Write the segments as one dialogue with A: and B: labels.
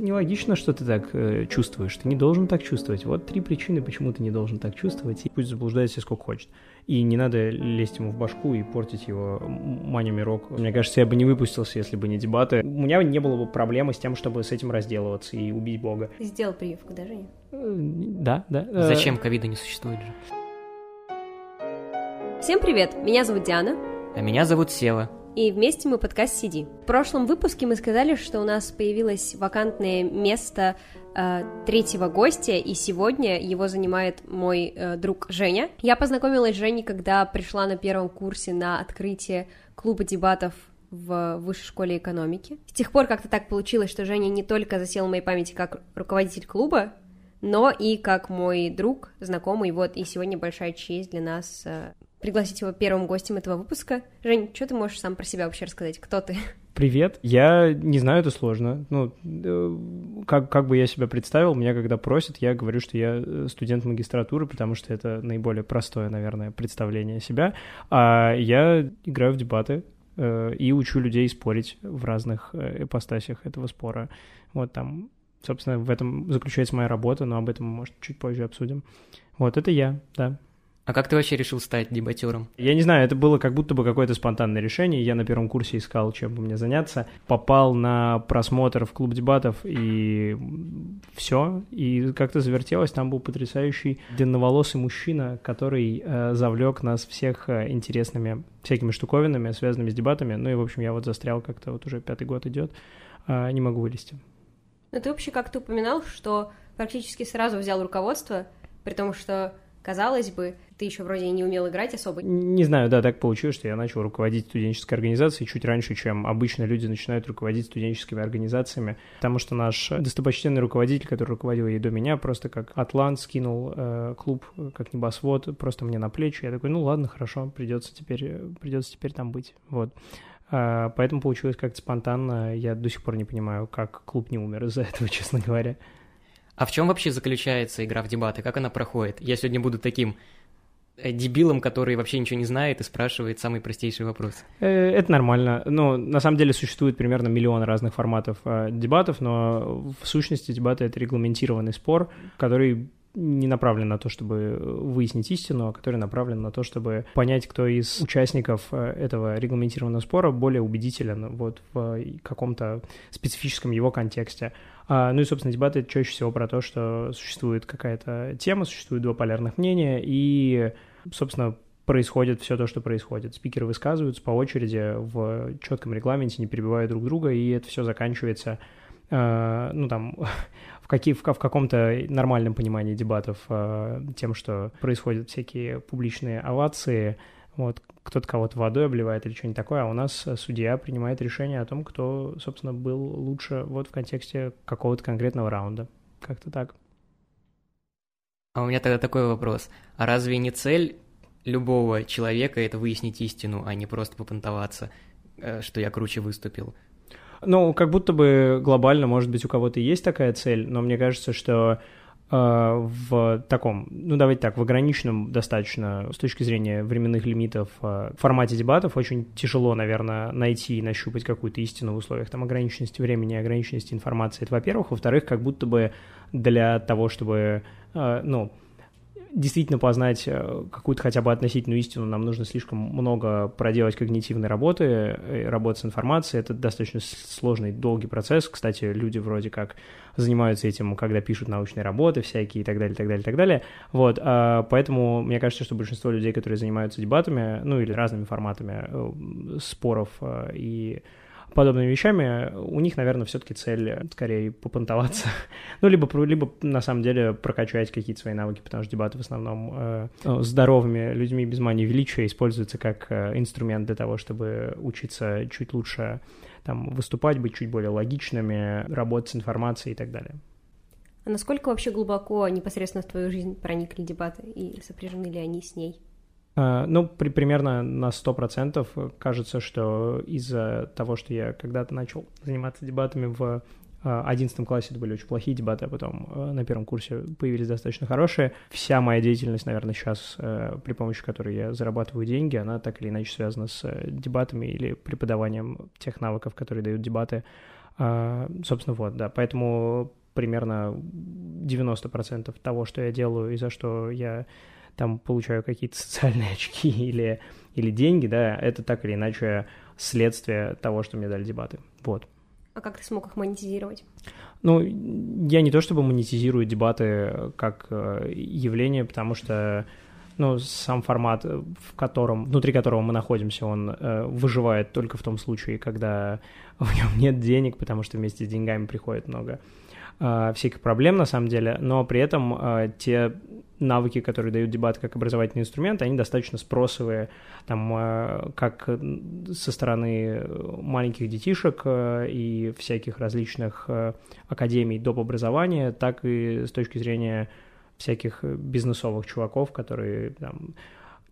A: это нелогично, что ты так э, чувствуешь. Ты не должен так чувствовать. Вот три причины, почему ты не должен так чувствовать. И пусть заблуждается сколько хочет. И не надо лезть ему в башку и портить его манями рок. Мне кажется, я бы не выпустился, если бы не дебаты. У меня не было бы проблемы с тем, чтобы с этим разделываться и убить Бога.
B: сделал прививку, да, Женя? Э,
A: да, да.
C: Э, Зачем ковида не существует же?
B: Всем привет, меня зовут Диана.
C: А меня зовут Сева
B: и вместе мы подкаст «Сиди». В прошлом выпуске мы сказали, что у нас появилось вакантное место э, третьего гостя, и сегодня его занимает мой э, друг Женя. Я познакомилась с Женей, когда пришла на первом курсе на открытие клуба дебатов в высшей школе экономики. С тех пор как-то так получилось, что Женя не только засел в моей памяти как руководитель клуба, но и как мой друг, знакомый. Вот, и сегодня большая честь для нас э, пригласить его первым гостем этого выпуска. Жень, что ты можешь сам про себя вообще рассказать? Кто ты?
A: Привет. Я не знаю, это сложно. Ну, э, как, как бы я себя представил, меня когда просят, я говорю, что я э, студент магистратуры, потому что это наиболее простое, наверное, представление себя. А я играю в дебаты э, и учу людей спорить в разных ипостасях этого спора. Вот там, собственно, в этом заключается моя работа, но об этом мы, может, чуть позже обсудим. Вот это я, да.
C: А как ты вообще решил стать дебатером?
A: Я не знаю, это было как будто бы какое-то спонтанное решение. Я на первом курсе искал, чем бы мне заняться. Попал на просмотр в клуб дебатов, и все. И как-то завертелось. Там был потрясающий длинноволосый мужчина, который э, завлек нас всех э, интересными всякими штуковинами, связанными с дебатами. Ну и, в общем, я вот застрял как-то, вот уже пятый год идет, э, не могу вылезти.
B: Ну ты вообще как-то упоминал, что практически сразу взял руководство, при том, что Казалось бы, ты еще вроде и не умел играть особо.
A: Не знаю, да, так получилось, что я начал руководить студенческой организацией чуть раньше, чем обычно люди начинают руководить студенческими организациями, потому что наш достопочтенный руководитель, который руководил ей до меня, просто как атлант скинул э, клуб, как небосвод, просто мне на плечи. Я такой, ну ладно, хорошо, придется теперь, придется теперь там быть. Вот. А, поэтому получилось как-то спонтанно. Я до сих пор не понимаю, как клуб не умер из-за этого, честно говоря.
C: А в чем вообще заключается игра в дебаты? Как она проходит? Я сегодня буду таким дебилом, который вообще ничего не знает и спрашивает самый простейший вопрос.
A: Э, это нормально. Ну, на самом деле существует примерно миллион разных форматов э, дебатов, но в сущности дебаты — это регламентированный спор, который не направлен на то, чтобы выяснить истину, а который направлен на то, чтобы понять, кто из участников этого регламентированного спора более убедителен вот в каком-то специфическом его контексте. А, ну и, собственно, дебаты — чаще всего про то, что существует какая-то тема, существует два полярных мнения, и, собственно, происходит все то, что происходит. Спикеры высказываются по очереди в четком регламенте, не перебивая друг друга, и это все заканчивается, э, ну, там, в, какие, в, в каком-то нормальном понимании дебатов э, тем, что происходят всякие публичные овации, вот, кто-то кого-то водой обливает или что-нибудь такое, а у нас судья принимает решение о том, кто, собственно, был лучше вот в контексте какого-то конкретного раунда. Как-то так.
C: А у меня тогда такой вопрос. А разве не цель любого человека это выяснить истину, а не просто попонтоваться, э, что я круче выступил?
A: Ну, как будто бы глобально, может быть, у кого-то есть такая цель, но мне кажется, что Э, в таком, ну давайте так, в ограниченном достаточно с точки зрения временных лимитов э, формате дебатов очень тяжело, наверное, найти и нащупать какую-то истину в условиях там ограниченности времени, ограниченности информации. Это во-первых. Во-вторых, как будто бы для того, чтобы, э, ну, действительно познать э, какую-то хотя бы относительную истину, нам нужно слишком много проделать когнитивной работы, э, работать с информацией. Это достаточно сложный, долгий процесс. Кстати, люди вроде как занимаются этим, когда пишут научные работы всякие и так далее, так далее, так далее. Вот, а, поэтому мне кажется, что большинство людей, которые занимаются дебатами, ну или разными форматами споров и подобными вещами, у них, наверное, все-таки цель скорее попонтоваться. ну, либо, либо на самом деле прокачать какие-то свои навыки, потому что дебаты в основном э, ну, здоровыми людьми без мании величия используются как э, инструмент для того, чтобы учиться чуть лучше там, выступать, быть чуть более логичными, работать с информацией и так далее.
B: А насколько вообще глубоко непосредственно в твою жизнь проникли дебаты и сопряжены ли они с ней?
A: А, ну, при, примерно на 100% кажется, что из-за того, что я когда-то начал заниматься дебатами в 11 классе это были очень плохие дебаты, а потом а, на первом курсе появились достаточно хорошие. Вся моя деятельность, наверное, сейчас, при помощи которой я зарабатываю деньги, она так или иначе связана с э, дебатами или преподаванием тех навыков, которые дают дебаты Собственно, вот, да, поэтому примерно 90% того, что я делаю и за что я там получаю какие-то социальные очки или, или деньги, да, это так или иначе следствие того, что мне дали дебаты. Вот.
B: А как ты смог их монетизировать?
A: Ну, я не то чтобы монетизирую дебаты как э, явление, потому что ну, сам формат, в котором, внутри которого мы находимся, он э, выживает только в том случае, когда в нем нет денег, потому что вместе с деньгами приходит много э, всяких проблем на самом деле, но при этом э, те навыки, которые дают дебат как образовательный инструмент, они достаточно спросовые, там, э, как со стороны маленьких детишек э, и всяких различных э, академий доп. образования, так и с точки зрения всяких бизнесовых чуваков, которые там,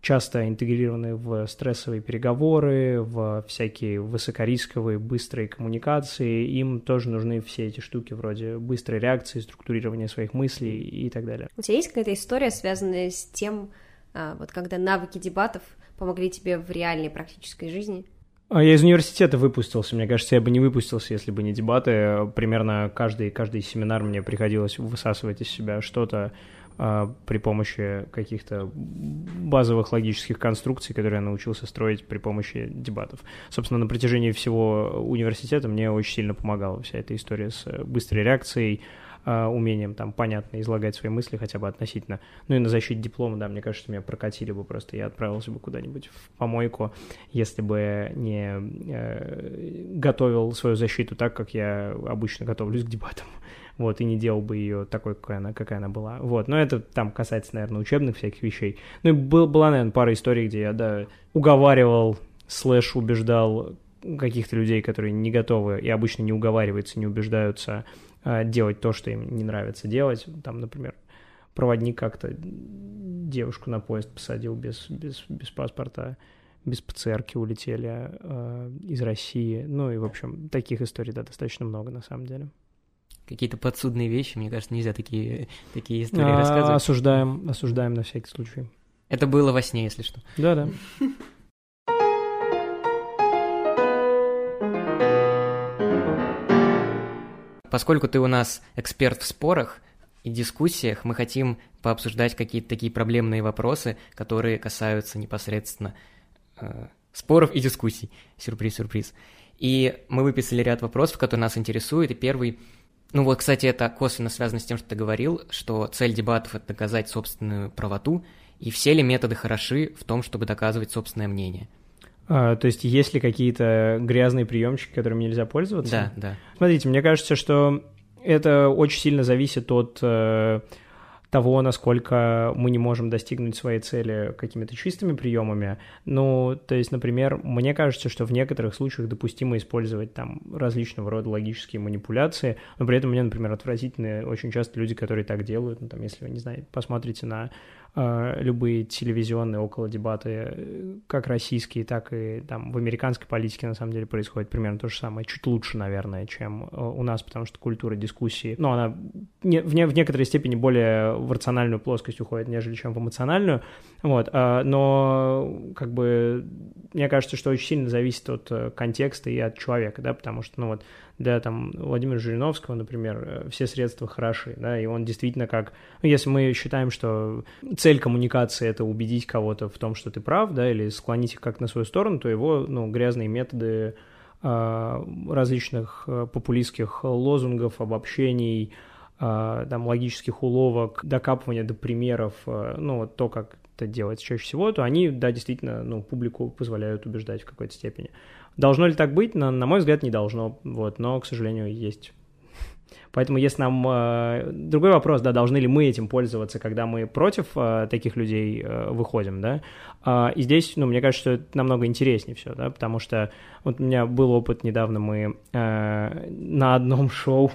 A: часто интегрированы в стрессовые переговоры, в всякие высокорисковые быстрые коммуникации. Им тоже нужны все эти штуки вроде быстрой реакции, структурирования своих мыслей и так далее.
B: У тебя есть какая-то история, связанная с тем, а, вот когда навыки дебатов помогли тебе в реальной практической жизни?
A: А я из университета выпустился. Мне кажется, я бы не выпустился, если бы не дебаты. Примерно каждый, каждый семинар мне приходилось высасывать из себя что-то, при помощи каких-то базовых логических конструкций, которые я научился строить при помощи дебатов. Собственно, на протяжении всего университета мне очень сильно помогала вся эта история с быстрой реакцией, а, умением там понятно излагать свои мысли хотя бы относительно. Ну и на защите диплома, да, мне кажется, меня прокатили бы просто, я отправился бы куда-нибудь в помойку, если бы не э, готовил свою защиту так, как я обычно готовлюсь к дебатам вот, и не делал бы ее такой, какая она, какая она была. Вот, но это там касается, наверное, учебных всяких вещей. Ну и был, была, наверное, пара историй, где я, да, уговаривал, слэш убеждал каких-то людей, которые не готовы и обычно не уговариваются, не убеждаются э, делать то, что им не нравится делать. Там, например, проводник как-то девушку на поезд посадил без, без, без паспорта, без ПЦРки улетели э, из России. Ну и, в общем, таких историй, да, достаточно много на самом деле
C: какие-то подсудные вещи, мне кажется, нельзя такие, такие истории а, рассказывать.
A: Осуждаем, осуждаем на всякий случай.
C: Это было во сне, если что.
A: Да-да.
C: Поскольку ты у нас эксперт в спорах и дискуссиях, мы хотим пообсуждать какие-то такие проблемные вопросы, которые касаются непосредственно э, споров и дискуссий. Сюрприз, сюрприз. И мы выписали ряд вопросов, которые нас интересуют. И первый ну вот, кстати, это косвенно связано с тем, что ты говорил, что цель дебатов – это доказать собственную правоту, и все ли методы хороши в том, чтобы доказывать собственное мнение?
A: А, то есть есть ли какие-то грязные приемчики, которыми нельзя пользоваться?
C: Да, да.
A: Смотрите, мне кажется, что это очень сильно зависит от э, того, насколько мы не можем достигнуть своей цели какими-то чистыми приемами. Ну, то есть, например, мне кажется, что в некоторых случаях допустимо использовать там различного рода логические манипуляции, но при этом мне, например, отвратительны очень часто люди, которые так делают. Ну, там, если вы, не знаю, посмотрите на любые телевизионные около дебаты, э, как российские, так и там в американской политике на самом деле происходит примерно то же самое, чуть лучше, наверное, чем э, у нас, потому что культура дискуссии, ну, она не, в, не, в некоторой степени более в рациональную плоскость уходит, нежели чем в эмоциональную, вот, но как бы мне кажется, что очень сильно зависит от контекста и от человека, да, потому что, ну вот, для там Владимира Жириновского, например, э, все средства хороши, да, и он действительно как, ну, если мы считаем, что цель коммуникации это убедить кого-то в том, что ты прав, да, или склонить их как на свою сторону, то его, ну, грязные методы э, различных э, популистских лозунгов, обобщений, э, там, логических уловок, докапывания до примеров, э, ну, вот то, как это делается чаще всего, то они, да, действительно, ну, публику позволяют убеждать в какой-то степени. Должно ли так быть? На, на мой взгляд, не должно. Вот, но, к сожалению, есть. Поэтому если нам... Э, другой вопрос, да, должны ли мы этим пользоваться, когда мы против э, таких людей э, выходим, да? Э, и здесь, ну, мне кажется, что это намного интереснее все, да, потому что вот у меня был опыт недавно, мы на одном шоу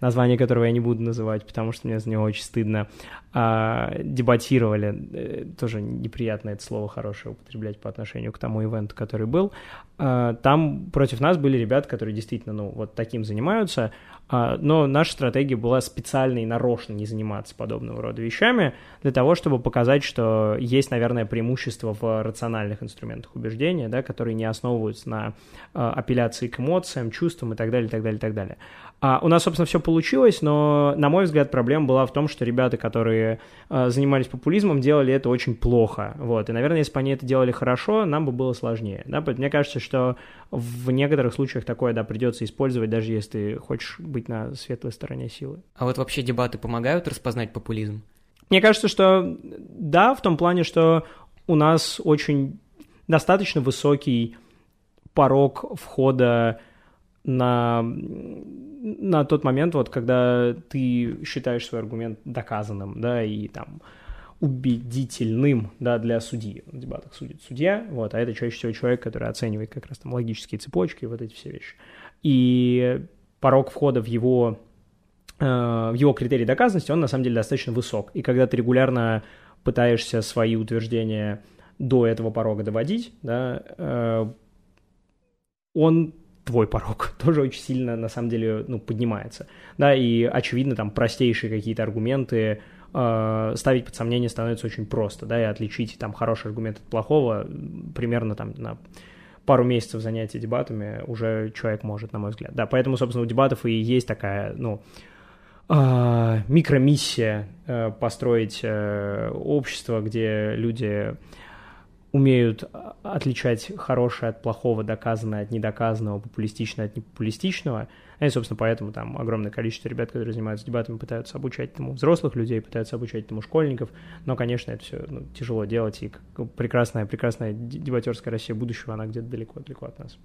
A: название которого я не буду называть, потому что мне за него очень стыдно, а, дебатировали, э, тоже неприятно это слово хорошее употреблять по отношению к тому ивенту, который был, а, там против нас были ребята, которые действительно, ну, вот таким занимаются, а, но наша стратегия была специально и нарочно не заниматься подобного рода вещами для того, чтобы показать, что есть, наверное, преимущество в рациональных инструментах убеждения, да, которые не основываются на э, апелляции к эмоциям, чувствам и так далее, и так далее, и так далее. А у нас, собственно, все получилось, но, на мой взгляд, проблема была в том, что ребята, которые э, занимались популизмом, делали это очень плохо. Вот. И, наверное, если бы они это делали хорошо, нам бы было сложнее. Да? Мне кажется, что в некоторых случаях такое да, придется использовать, даже если ты хочешь быть на светлой стороне силы.
C: А вот вообще дебаты помогают распознать популизм?
A: Мне кажется, что да, в том плане, что у нас очень достаточно высокий порог входа на, на тот момент, вот, когда ты считаешь свой аргумент доказанным, да, и там убедительным, да, для судьи. В дебатах судит судья, вот, а это чаще всего человек, который оценивает как раз там логические цепочки, вот эти все вещи. И порог входа в его, э, в его критерий доказанности, он на самом деле достаточно высок. И когда ты регулярно пытаешься свои утверждения до этого порога доводить, да, э, он твой порог тоже очень сильно, на самом деле, ну, поднимается. Да, и, очевидно, там простейшие какие-то аргументы э, ставить под сомнение становится очень просто, да, и отличить там хороший аргумент от плохого примерно там на пару месяцев занятия дебатами уже человек может, на мой взгляд. Да, поэтому, собственно, у дебатов и есть такая, ну, э, микромиссия э, построить э, общество, где люди умеют а, отличать хорошее от плохого, доказанное от недоказанного, популистичное от непопулистичного. И, собственно, поэтому там огромное количество ребят, которые занимаются дебатами, пытаются обучать этому взрослых людей, пытаются обучать этому школьников. Но, конечно, это все ну, тяжело делать, и прекрасная, прекрасная дебатерская Россия будущего, она где-то далеко-далеко от нас.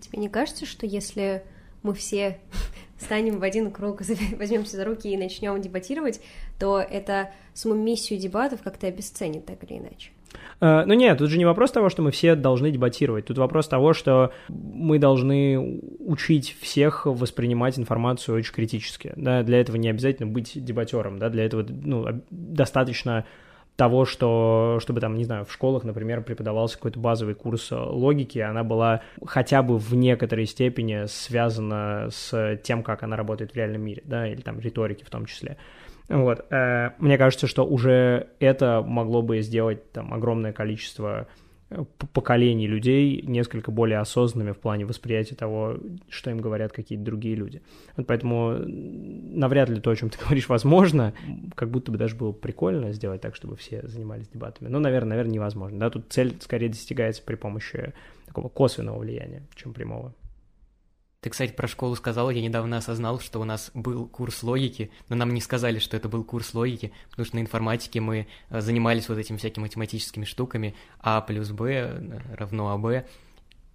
B: Тебе не кажется, что если мы все станем в один круг, возьмемся за руки и начнем дебатировать, то это саму миссию дебатов как-то обесценит так или иначе?
A: Э, ну нет, тут же не вопрос того, что мы все должны дебатировать. Тут вопрос того, что мы должны учить всех воспринимать информацию очень критически. Да? Для этого не обязательно быть дебатером. Да? Для этого ну, достаточно того, что, чтобы там, не знаю, в школах, например, преподавался какой-то базовый курс логики, она была хотя бы в некоторой степени связана с тем, как она работает в реальном мире, да, или там риторики в том числе. Вот. Э, мне кажется, что уже это могло бы сделать там огромное количество э, поколений людей несколько более осознанными в плане восприятия того, что им говорят какие-то другие люди. Вот поэтому навряд ли то, о чем ты говоришь, возможно. Как будто бы даже было прикольно сделать так, чтобы все занимались дебатами. Но, наверное, наверное, невозможно. Да? Тут цель скорее достигается при помощи такого косвенного влияния, чем прямого.
C: Ты, кстати, про школу сказал, я недавно осознал, что у нас был курс логики, но нам не сказали, что это был курс логики, потому что на информатике мы э, занимались вот этими всякими математическими штуками, а плюс b э, равно аб,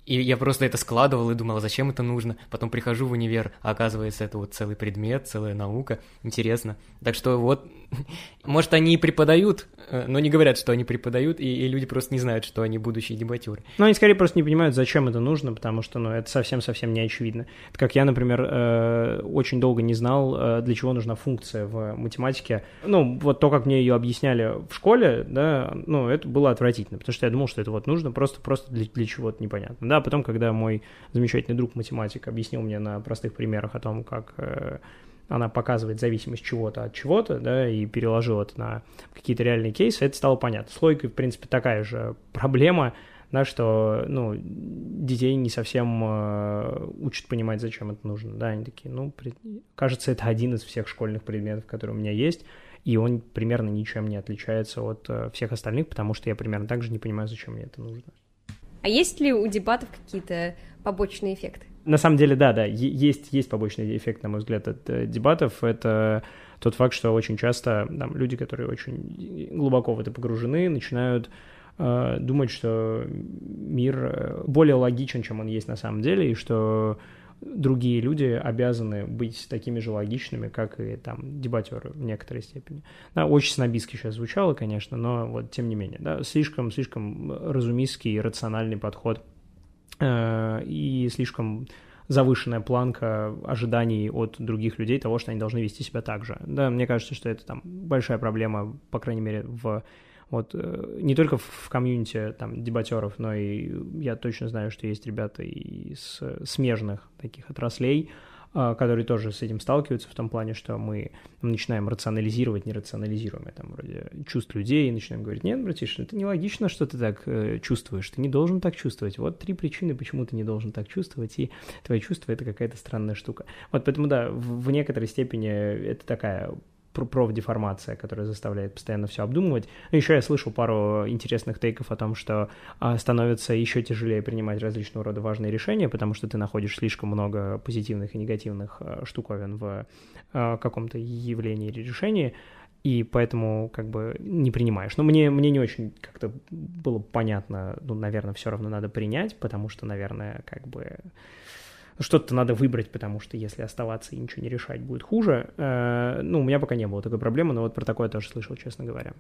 C: и я просто это складывал и думал, а зачем это нужно. Потом прихожу в универ, а оказывается, это вот целый предмет, целая наука. Интересно. Так что вот, может, они и преподают, э, но не говорят, что они преподают, и, и люди просто не знают, что они будущие дебатюры.
A: Ну, они скорее просто не понимают, зачем это нужно, потому что, ну, это совсем-совсем не очевидно. Это как я, например, э, очень долго не знал, э, для чего нужна функция в математике. Ну, вот то, как мне ее объясняли в школе, да, ну, это было отвратительно, потому что я думал, что это вот нужно просто-просто для, для чего-то непонятно. Да, потом, когда мой замечательный друг математик объяснил мне на простых примерах о том, как э, она показывает зависимость чего-то от чего-то, да, и переложил это на какие-то реальные кейсы, это стало понятно. С логикой, в принципе, такая же проблема, да, что, ну, детей не совсем э, учат понимать, зачем это нужно, да, они такие, ну, при... кажется, это один из всех школьных предметов, которые у меня есть, и он примерно ничем не отличается от э, всех остальных, потому что я примерно так же не понимаю, зачем мне это нужно.
B: А есть ли у дебатов какие-то побочные эффекты?
A: На самом деле, да, да, есть, есть побочный эффект, на мой взгляд, от э, дебатов. Это тот факт, что очень часто там, люди, которые очень глубоко в это погружены, начинают э, думать, что мир э, более логичен, чем он есть на самом деле, и что другие люди обязаны быть такими же логичными, как и там дебатеры в некоторой степени. Да, очень снобистски сейчас звучало, конечно, но вот тем не менее, да, слишком, слишком разумистский, рациональный подход э, и слишком завышенная планка ожиданий от других людей того, что они должны вести себя так же. Да, мне кажется, что это там большая проблема, по крайней мере, в вот э, не только в комьюнити там дебатеров, но и я точно знаю, что есть ребята из смежных таких отраслей, а, которые тоже с этим сталкиваются в том плане, что мы начинаем рационализировать нерационализируемое, там, вроде чувств людей, и начинаем говорить, нет, братиш, это нелогично, что ты так э, чувствуешь, ты не должен так чувствовать. Вот три причины, почему ты не должен так чувствовать, и твои чувства — это какая-то странная штука. Вот поэтому, да, в, в некоторой степени это такая профдеформация, которая заставляет постоянно все обдумывать. Ну, еще я слышал пару интересных тейков о том, что а, становится еще тяжелее принимать различного рода важные решения, потому что ты находишь слишком много позитивных и негативных а, штуковин в а, каком-то явлении или решении, и поэтому как бы не принимаешь. Но мне, мне не очень как-то было понятно, ну, наверное, все равно надо принять, потому что, наверное, как бы что-то надо выбрать, потому что если оставаться и ничего не решать, будет хуже. Э, ну, у меня пока не было такой проблемы, но вот про такое тоже слышал, честно говоря.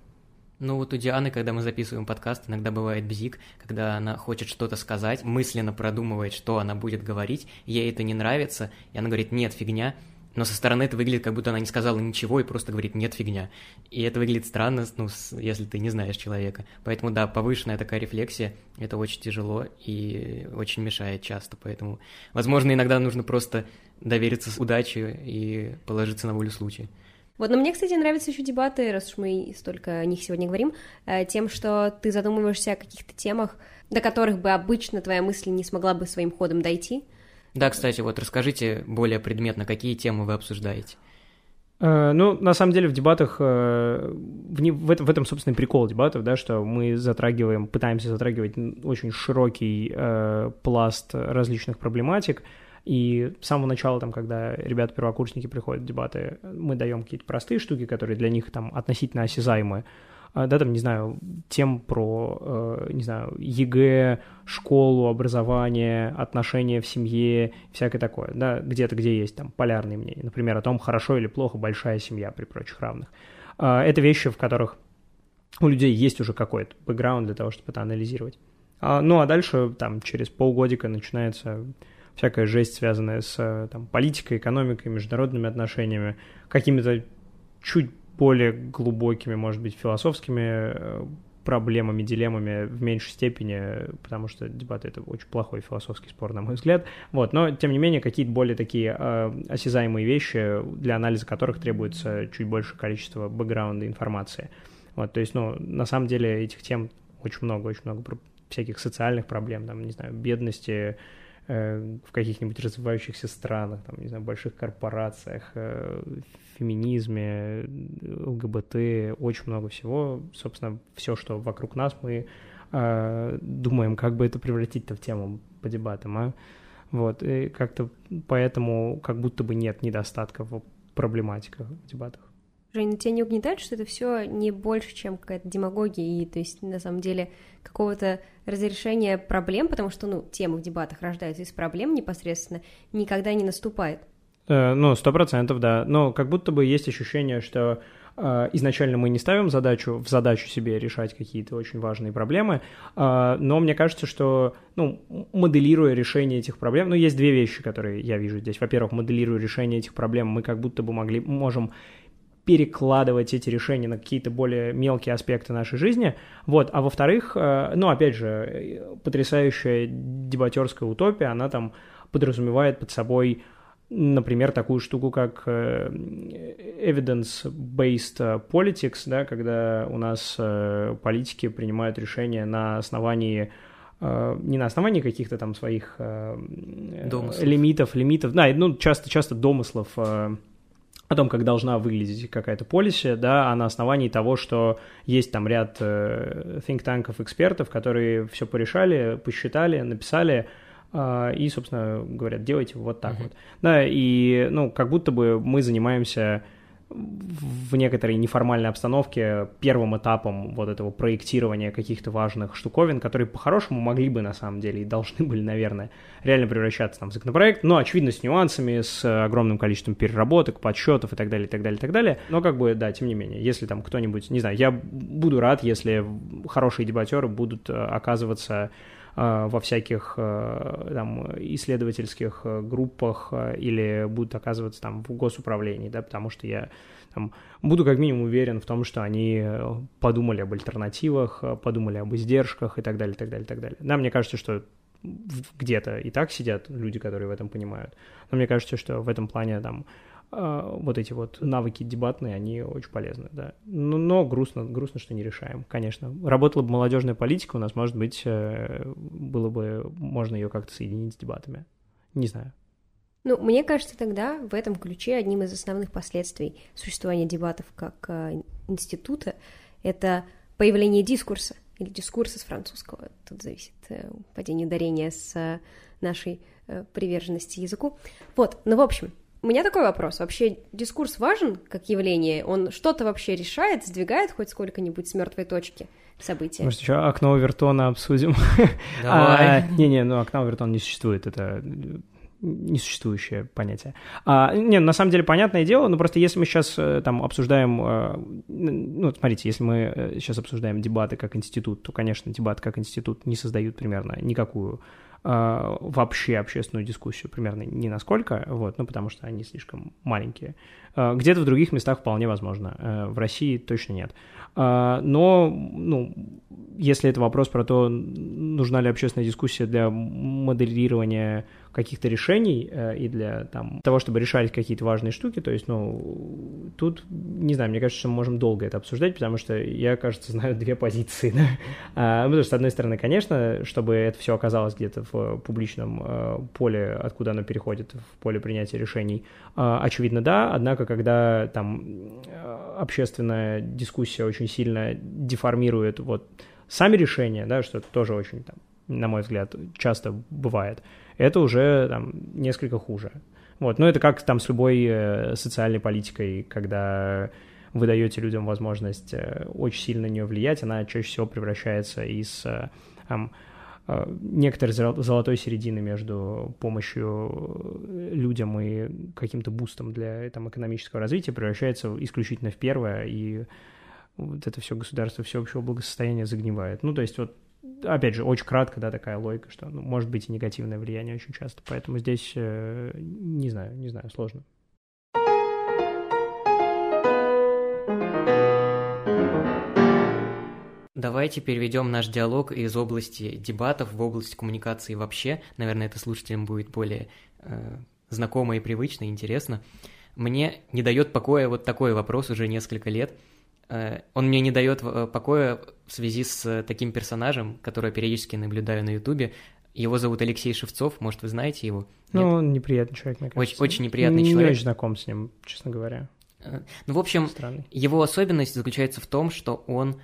C: Ну вот у Дианы, когда мы записываем подкаст, иногда бывает бзик, когда она хочет что-то сказать, мысленно продумывает, что она будет говорить, ей это не нравится, и она говорит «нет, фигня», но со стороны это выглядит, как будто она не сказала ничего и просто говорит «нет, фигня». И это выглядит странно, ну, если ты не знаешь человека. Поэтому, да, повышенная такая рефлексия — это очень тяжело и очень мешает часто. Поэтому, возможно, иногда нужно просто довериться удаче и положиться на волю случая.
B: Вот, но мне, кстати, нравятся еще дебаты, раз уж мы столько о них сегодня говорим, э, тем, что ты задумываешься о каких-то темах, до которых бы обычно твоя мысль не смогла бы своим ходом дойти,
C: да, кстати, вот расскажите более предметно, какие темы вы обсуждаете.
A: Э, ну, на самом деле в дебатах, э, в, в, этом, в этом, собственно, прикол дебатов, да, что мы затрагиваем, пытаемся затрагивать очень широкий э, пласт различных проблематик, и с самого начала, там, когда ребята-первокурсники приходят в дебаты, мы даем какие-то простые штуки, которые для них там относительно осязаемые, а, да, там, не знаю, тем про, э, не знаю, ЕГЭ, школу, образование, отношения в семье, всякое такое, да, где-то, где есть там полярные мнения, например, о том, хорошо или плохо большая семья при прочих равных. А, это вещи, в которых у людей есть уже какой-то бэкграунд для того, чтобы это анализировать. А, ну, а дальше, там, через полгодика начинается всякая жесть, связанная с там, политикой, экономикой, международными отношениями, какими-то чуть более глубокими, может быть, философскими э, проблемами, дилеммами в меньшей степени, потому что дебаты — это очень плохой философский спор, на мой взгляд. Вот, но, тем не менее, какие-то более такие э, осязаемые вещи, для анализа которых требуется чуть больше количества бэкграунда информации. Вот, то есть, ну, на самом деле этих тем очень много, очень много всяких социальных проблем, там, не знаю, бедности, Э, в каких-нибудь развивающихся странах, там, не знаю, больших корпорациях, э, феминизме, ЛГБТ, очень много всего. Собственно, все, что вокруг нас, мы э, думаем, как бы это превратить-то в тему по дебатам, а? Вот, и как-то поэтому как будто бы нет недостатков в проблематиках в дебатах.
B: Женя, тебя не угнетает, что это все не больше, чем какая-то демагогия, и то есть на самом деле какого-то разрешения проблем, потому что, ну, темы в дебатах рождаются из проблем непосредственно, никогда не наступает.
A: Э, ну, сто процентов, да. Но как будто бы есть ощущение, что э, изначально мы не ставим задачу в задачу себе решать какие-то очень важные проблемы, э, но мне кажется, что, ну, моделируя решение этих проблем, ну, есть две вещи, которые я вижу здесь. Во-первых, моделируя решение этих проблем, мы как будто бы могли, можем перекладывать эти решения на какие-то более мелкие аспекты нашей жизни. Вот. А во-вторых, ну, опять же, потрясающая дебатерская утопия, она там подразумевает под собой например, такую штуку, как э, evidence-based politics, да, когда у нас э, политики принимают решения на основании не на основании каких-то там своих домыслов. лимитов, лимитов, да, ну, часто, часто домыслов о том, как должна выглядеть какая-то полиси, да, а на основании того, что есть там ряд э, think-танков экспертов, которые все порешали, посчитали, написали, э, и, собственно, говорят, делайте вот так uh-huh. вот. Да, и, ну, как будто бы мы занимаемся в некоторой неформальной обстановке первым этапом вот этого проектирования каких-то важных штуковин, которые по-хорошему могли бы на самом деле и должны были, наверное, реально превращаться там, в законопроект, но, очевидно, с нюансами, с огромным количеством переработок, подсчетов и так далее, и так далее, и так далее. Но как бы, да, тем не менее, если там кто-нибудь, не знаю, я буду рад, если хорошие дебатеры будут э, оказываться во всяких э, там, исследовательских группах или будут оказываться там в госуправлении, да, потому что я там, буду как минимум уверен в том, что они подумали об альтернативах, подумали об издержках и так далее, так далее, так далее. Да, мне кажется, что где-то и так сидят люди, которые в этом понимают. Но мне кажется, что в этом плане там вот эти вот навыки дебатные, они очень полезны, да. Но, но грустно, грустно, что не решаем, конечно. Работала бы молодежная политика, у нас, может быть, э, было бы, можно ее как-то соединить с дебатами. Не знаю.
B: Ну, мне кажется, тогда в этом ключе одним из основных последствий существования дебатов как э, института это появление дискурса или дискурса с французского. Тут зависит э, падение ударения с нашей приверженности языку. Вот, ну, в общем, у меня такой вопрос. Вообще дискурс важен как явление? Он что-то вообще решает, сдвигает хоть сколько-нибудь с мертвой точки события?
A: Может, еще окно Овертона обсудим?
C: Давай.
A: А, не-не, ну окно Овертона не существует, это несуществующее понятие. А, не, на самом деле, понятное дело, но просто если мы сейчас э, там обсуждаем, э, ну, смотрите, если мы сейчас обсуждаем дебаты как институт, то, конечно, дебаты как институт не создают примерно никакую вообще общественную дискуссию примерно ни насколько, вот, ну, потому что они слишком маленькие. А, где-то в других местах вполне возможно, э, в России точно нет. А, но, ну, если это вопрос про то, нужна ли общественная дискуссия для моделирования каких-то решений э, и для там, того, чтобы решать какие-то важные штуки, то есть, ну, тут, не знаю, мне кажется, мы можем долго это обсуждать, потому что я, кажется, знаю две позиции, да? а, потому что, с одной стороны, конечно, чтобы это все оказалось где-то в публичном э, поле, откуда оно переходит в поле принятия решений, э, очевидно, да, однако, когда там э, общественная дискуссия очень сильно деформирует вот сами решения, да, что тоже очень, там, на мой взгляд, часто бывает, это уже там, несколько хуже. Вот. Но это как там с любой э, социальной политикой, когда вы даете людям возможность э, очень сильно на нее влиять, она чаще всего превращается из там, некоторой золотой середины между помощью людям и каким-то бустом для там, экономического развития превращается исключительно в первое, и вот это все государство всеобщего благосостояния загнивает. Ну, то есть вот опять же, очень кратко, да, такая логика, что ну, может быть и негативное влияние очень часто. Поэтому здесь э, не знаю, не знаю, сложно.
C: Давайте переведем наш диалог из области дебатов в область коммуникации вообще. Наверное, это слушателям будет более э, знакомо и привычно, и интересно. Мне не дает покоя вот такой вопрос уже несколько лет – Э, он мне не дает э, покоя в связи с э, таким персонажем, который я периодически наблюдаю на Ютубе. Его зовут Алексей Шевцов, может, вы знаете его?
A: Ну, он неприятный человек, мне кажется.
C: Очень, очень неприятный
A: не,
C: человек.
A: Не очень знаком с ним, честно говоря.
C: Ну, в общем,
A: Странный.
C: его особенность заключается в том, что он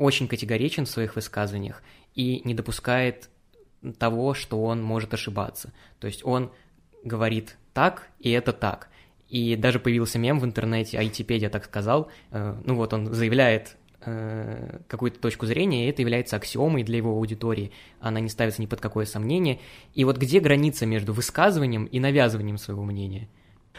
C: очень категоричен в своих высказываниях и не допускает того, что он может ошибаться. То есть он говорит так, и это так. И даже появился мем в интернете, айтипедия так сказал, э, ну вот он заявляет э, какую-то точку зрения, и это является аксиомой для его аудитории, она не ставится ни под какое сомнение. И вот где граница между высказыванием и навязыванием своего мнения?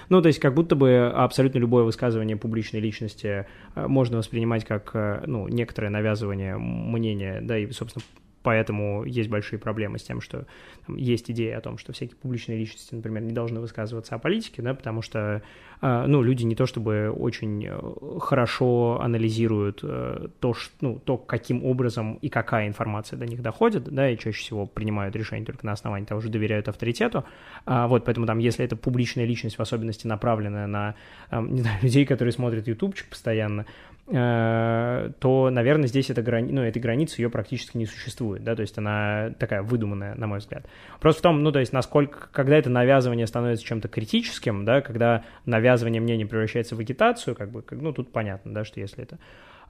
A: Ну, то есть как будто бы абсолютно любое высказывание публичной личности э, можно воспринимать как, ну, некоторое навязывание мнения, да, и, собственно, поэтому есть большие проблемы с тем, что там, есть идея о том, что всякие публичные личности, например, не должны высказываться о политике, да, потому что, э, ну, люди не то чтобы очень э, хорошо анализируют э, то, что, ну, то, каким образом и какая информация до них доходит, да, и чаще всего принимают решения только на основании того, что доверяют авторитету, а, вот, поэтому там, если это публичная личность, в особенности направленная на, не знаю, людей, которые смотрят ютубчик постоянно, Э, то, наверное, здесь эта, грани... ну, этой границы ее практически не существует, да, то есть она такая выдуманная, на мой взгляд. Просто в том, ну, то есть насколько, когда это навязывание становится чем-то критическим, да, когда навязывание мнения превращается в агитацию, как бы, ну, тут понятно, да, что если это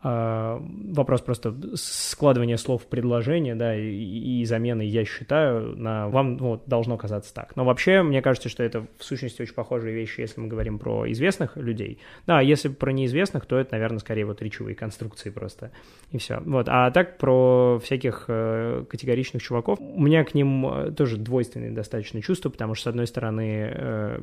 A: а, вопрос просто складывания слов в предложение, да, и, и замены, я считаю, на вам ну, вот, должно казаться так. Но вообще, мне кажется, что это в сущности очень похожие вещи, если мы говорим про известных людей. Да, если про неизвестных, то это, наверное, скорее вот речевые конструкции просто, и все. Вот, а так про всяких э, категоричных чуваков, у меня к ним э, тоже двойственные достаточно чувства, потому что, с одной стороны, э,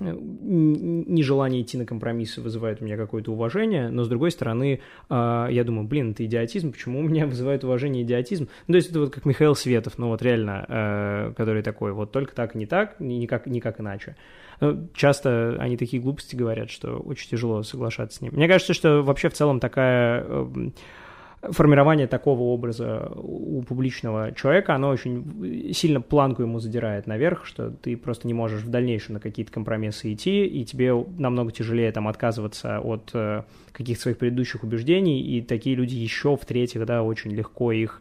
A: нежелание идти на компромиссы вызывает у меня какое-то уважение, но с другой стороны, а, я думаю, блин, это идиотизм, почему у меня вызывает уважение идиотизм? Ну, то есть это вот как Михаил Светов, ну вот реально, э, который такой, вот только так, не так, никак, никак иначе. Ну, часто они такие глупости говорят, что очень тяжело соглашаться с ним. Мне кажется, что вообще в целом такая формирование такого образа у публичного человека, оно очень сильно планку ему задирает наверх, что ты просто не можешь в дальнейшем на какие-то компромиссы идти, и тебе намного тяжелее там отказываться от э, каких-то своих предыдущих убеждений, и такие люди еще, в-третьих, да, очень легко их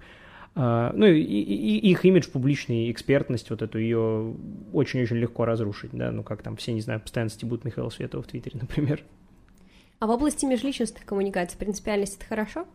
A: э, ну, и, и, их имидж, публичный, экспертность, вот эту ее очень-очень легко разрушить, да, ну, как там все, не знаю, постоянно стебут Михаила Светова в Твиттере, например.
B: А в области межличностных коммуникаций принципиальность — это хорошо?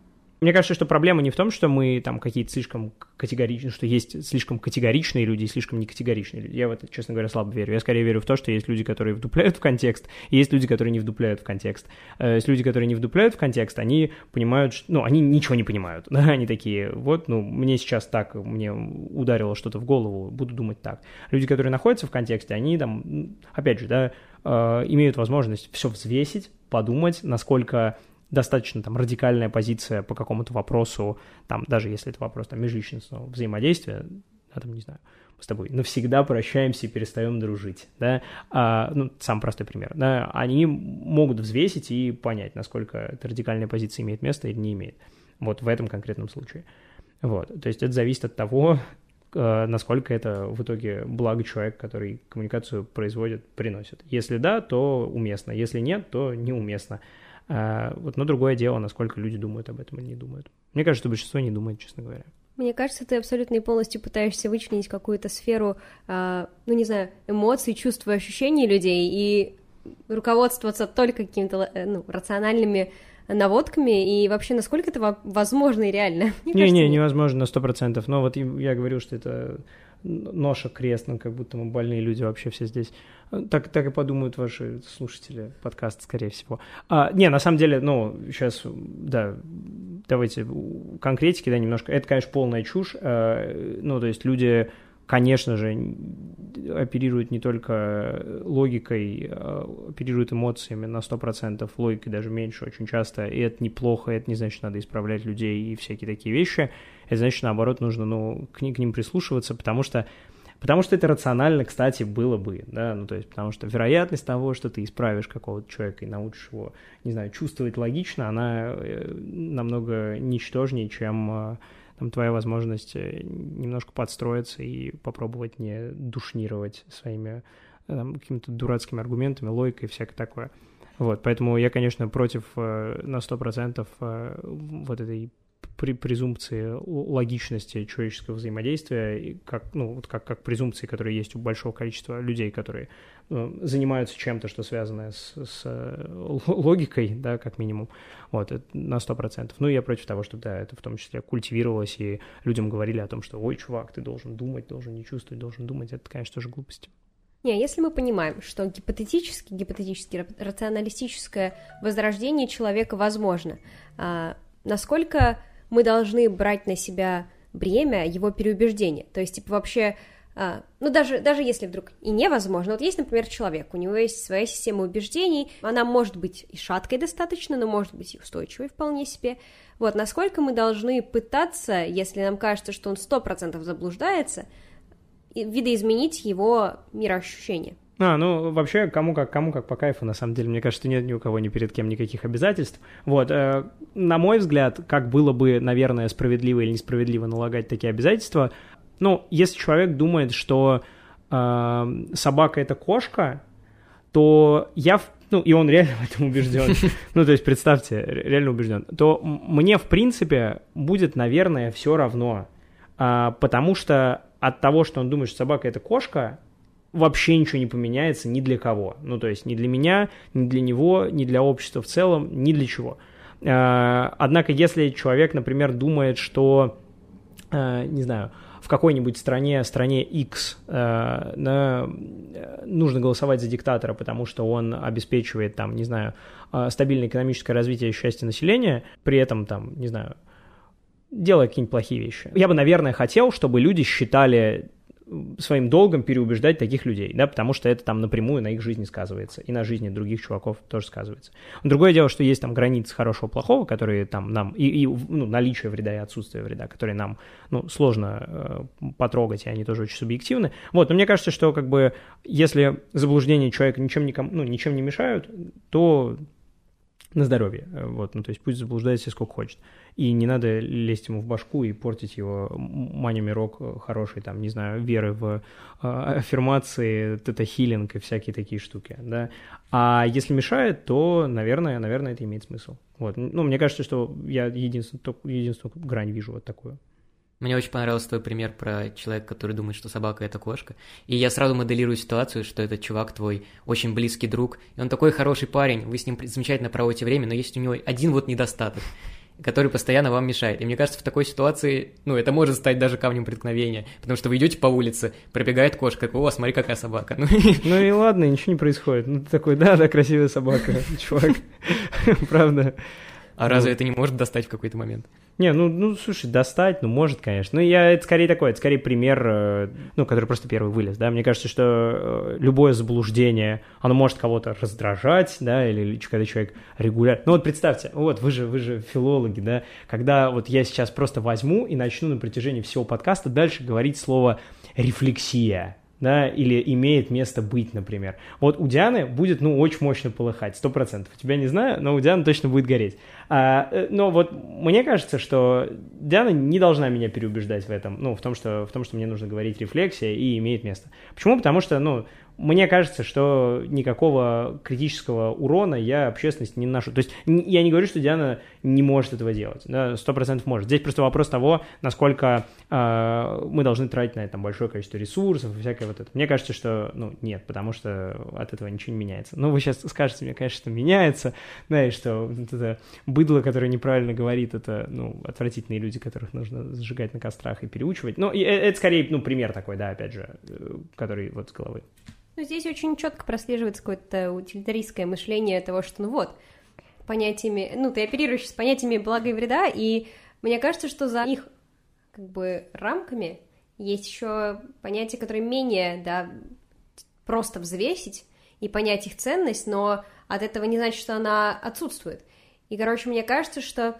A: Мне кажется, что проблема не в том, что мы там какие-то слишком категоричные, что есть слишком категоричные люди и слишком некатегоричные люди. Я в это, честно говоря, слабо верю. Я скорее верю в то, что есть люди, которые вдупляют в контекст, и есть люди, которые не вдупляют в контекст. Э, есть люди, которые не вдупляют в контекст, они понимают, что, ну, они ничего не понимают. Да? Они такие, вот, ну, мне сейчас так, мне ударило что-то в голову, буду думать так. Люди, которые находятся в контексте, они там, опять же, да, э, имеют возможность все взвесить, подумать, насколько достаточно там радикальная позиция по какому-то вопросу, там, даже если это вопрос там межличностного взаимодействия, да, там, не знаю, мы с тобой навсегда прощаемся и перестаем дружить, да, а, ну, сам простой пример, да, они могут взвесить и понять, насколько эта радикальная позиция имеет место или не имеет, вот в этом конкретном случае. Вот, то есть это зависит от того, э, насколько это в итоге благо человек, который коммуникацию производит, приносит. Если да, то уместно, если нет, то неуместно. А, вот, но другое дело, насколько люди думают об этом или не думают. Мне кажется, что большинство не думает, честно говоря.
B: Мне кажется, ты абсолютно и полностью пытаешься вычленить какую-то сферу, э, ну, не знаю, эмоций, чувств и ощущений людей и руководствоваться только какими-то э, ну, рациональными наводками, и вообще, насколько это возможно и реально?
A: Не-не, невозможно на сто процентов, но вот я говорю, что это ноша крест, ну, как будто мы больные люди вообще все здесь. Так, так и подумают ваши слушатели подкаста, скорее всего. А, не, на самом деле, ну, сейчас, да, давайте конкретики, да, немножко. Это, конечно, полная чушь. А, ну, то есть люди, конечно же, оперируют не только логикой, а оперируют эмоциями на 100%, логикой даже меньше очень часто, и это неплохо, это не значит, надо исправлять людей и всякие такие вещи. Это значит, наоборот, нужно, ну, к, к ним прислушиваться, потому что Потому что это рационально, кстати, было бы, да, ну, то есть, потому что вероятность того, что ты исправишь какого-то человека и научишь его, не знаю, чувствовать логично, она э, намного ничтожнее, чем э, там твоя возможность э, немножко подстроиться и попробовать не душнировать своими там, какими-то дурацкими аргументами, логикой и всякое такое. Вот, поэтому я, конечно, против на 100% вот этой при презумпции логичности человеческого взаимодействия, как, ну, вот как, как презумпции, которые есть у большого количества людей, которые занимаются чем-то, что связано с, с э, логикой, да, как минимум, вот, на сто процентов. Ну, я против того, чтобы, да, это в том числе культивировалось, и людям говорили о том, что, ой, чувак, ты должен думать, должен не чувствовать, должен думать, это, конечно, тоже глупости.
B: Не, если мы понимаем, что гипотетически, гипотетически рационалистическое возрождение человека возможно, а, насколько мы должны брать на себя бремя его переубеждения. То есть, типа, вообще, ну, даже, даже если вдруг и невозможно, вот есть, например, человек, у него есть своя система убеждений, она может быть и шаткой достаточно, но может быть и устойчивой вполне себе. Вот, насколько мы должны пытаться, если нам кажется, что он сто процентов заблуждается, видоизменить его мироощущение.
A: А, ну, вообще, кому как, кому как по кайфу, на самом деле. Мне кажется, нет ни у кого ни перед кем никаких обязательств. Вот, э, на мой взгляд, как было бы, наверное, справедливо или несправедливо налагать такие обязательства, ну, если человек думает, что э, собака — это кошка, то я, ну, и он реально в этом убежден, ну, то есть, представьте, реально убежден, то мне, в принципе, будет, наверное, все равно, а, потому что от того, что он думает, что собака — это кошка, вообще ничего не поменяется ни для кого. Ну, то есть ни для меня, ни для него, ни для общества в целом, ни для чего. Э, однако, если человек, например, думает, что, э, не знаю, в какой-нибудь стране, стране X, э, нужно голосовать за диктатора, потому что он обеспечивает, там, не знаю, стабильное экономическое развитие и счастье населения, при этом, там, не знаю, делая какие-нибудь плохие вещи. Я бы, наверное, хотел, чтобы люди считали своим долгом переубеждать таких людей, да, потому что это там напрямую на их жизни сказывается, и на жизни других чуваков тоже сказывается. Другое дело, что есть там границы хорошего-плохого, которые там нам, и, и ну, наличие вреда и отсутствие вреда, которые нам, ну, сложно э, потрогать, и они тоже очень субъективны. Вот, но мне кажется, что как бы если заблуждения человека ничем не, ну, ничем не мешают, то на здоровье. Вот, ну, то есть пусть заблуждается сколько хочет. И не надо лезть ему в башку и портить его маня мирок хороший, там, не знаю, веры в э, аффирмации, тета-хиллинг и всякие такие штуки, да. А если мешает, то, наверное, наверное, это имеет смысл. Вот. Ну, мне кажется, что я единственную, единственную грань вижу вот такую.
C: Мне очень понравился твой пример про человека, который думает, что собака — это кошка. И я сразу моделирую ситуацию, что этот чувак твой очень близкий друг, и он такой хороший парень, вы с ним замечательно проводите время, но есть у него один вот недостаток, который постоянно вам мешает. И мне кажется, в такой ситуации, ну, это может стать даже камнем преткновения, потому что вы идете по улице, пробегает кошка, о, смотри, какая собака.
A: Ну, ну и ладно, ничего не происходит. Ну, ты такой, да, да, красивая собака, чувак. Правда.
C: А разве это не может достать в какой-то момент?
A: Не, ну, ну, слушай, достать, ну, может, конечно. Ну, я, это скорее такой, это скорее пример, э, ну, который просто первый вылез, да. Мне кажется, что э, любое заблуждение, оно может кого-то раздражать, да, или когда человек регулярно... Ну, вот представьте, вот, вы же, вы же филологи, да, когда вот я сейчас просто возьму и начну на протяжении всего подкаста дальше говорить слово «рефлексия», да, или имеет место быть, например. Вот у Дианы будет, ну, очень мощно полыхать, сто процентов. Тебя не знаю, но у Дианы точно будет гореть. А, э, но вот мне кажется, что Диана не должна меня переубеждать в этом, ну, в том, что, в том, что мне нужно говорить рефлексия и имеет место. Почему? Потому что, ну, мне кажется, что никакого критического урона я общественности не наношу. То есть я не говорю, что Диана не может этого делать. Сто процентов может. Здесь просто вопрос того, насколько э, мы должны тратить на это там, большое количество ресурсов и всякое вот это. Мне кажется, что ну, нет, потому что от этого ничего не меняется. Ну, вы сейчас скажете мне, конечно, что меняется, да, и что вот это быдло, которое неправильно говорит, это ну, отвратительные люди, которых нужно сжигать на кострах и переучивать. Ну, и э, это скорее ну, пример такой, да, опять же, э, который вот с головы.
B: Ну, здесь очень четко прослеживается какое-то утилитаристское мышление того, что, ну вот, понятиями, ну, ты оперируешь с понятиями блага и вреда, и мне кажется, что за их, как бы, рамками есть еще понятия, которые менее, да, просто взвесить и понять их ценность, но от этого не значит, что она отсутствует. И, короче, мне кажется, что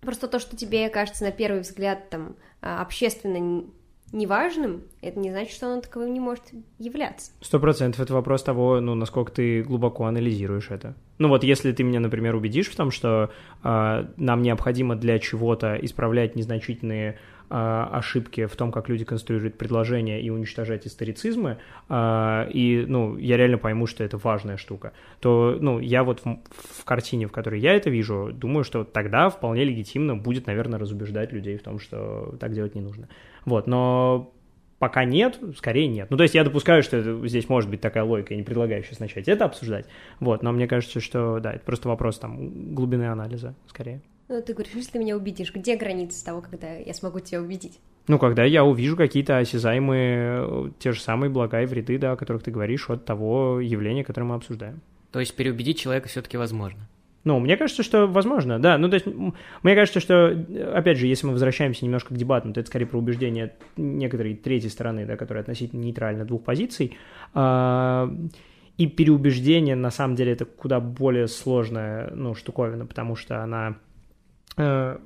B: просто то, что тебе кажется на первый взгляд там а, общественно неважным, это не значит, что оно таковым не может являться.
A: Сто процентов это вопрос того, ну, насколько ты глубоко анализируешь это. Ну вот если ты меня, например, убедишь в том, что э, нам необходимо для чего-то исправлять незначительные э, ошибки в том, как люди конструируют предложения и уничтожать историцизмы, э, и, ну, я реально пойму, что это важная штука, то, ну, я вот в, в картине, в которой я это вижу, думаю, что тогда вполне легитимно будет, наверное, разубеждать людей в том, что так делать не нужно. Вот, но пока нет, скорее нет. Ну, то есть я допускаю, что это, здесь может быть такая логика, я не предлагаю сейчас начать это обсуждать, вот, но мне кажется, что, да, это просто вопрос там глубины анализа, скорее.
B: Ну, ты говоришь, если ты меня убедишь, где граница того, когда я смогу тебя убедить?
A: Ну, когда я увижу какие-то осязаемые, те же самые блага и вреды, да, о которых ты говоришь, от того явления, которое мы обсуждаем.
C: То есть переубедить человека все-таки возможно?
A: Ну, мне кажется, что возможно, да. Ну, то есть, мне кажется, что, опять же, если мы возвращаемся немножко к дебатам, то это скорее про убеждение некоторой третьей стороны, да, которая относительно нейтральна двух позиций. А, и переубеждение, на самом деле, это куда более сложная, ну, штуковина, потому что она э,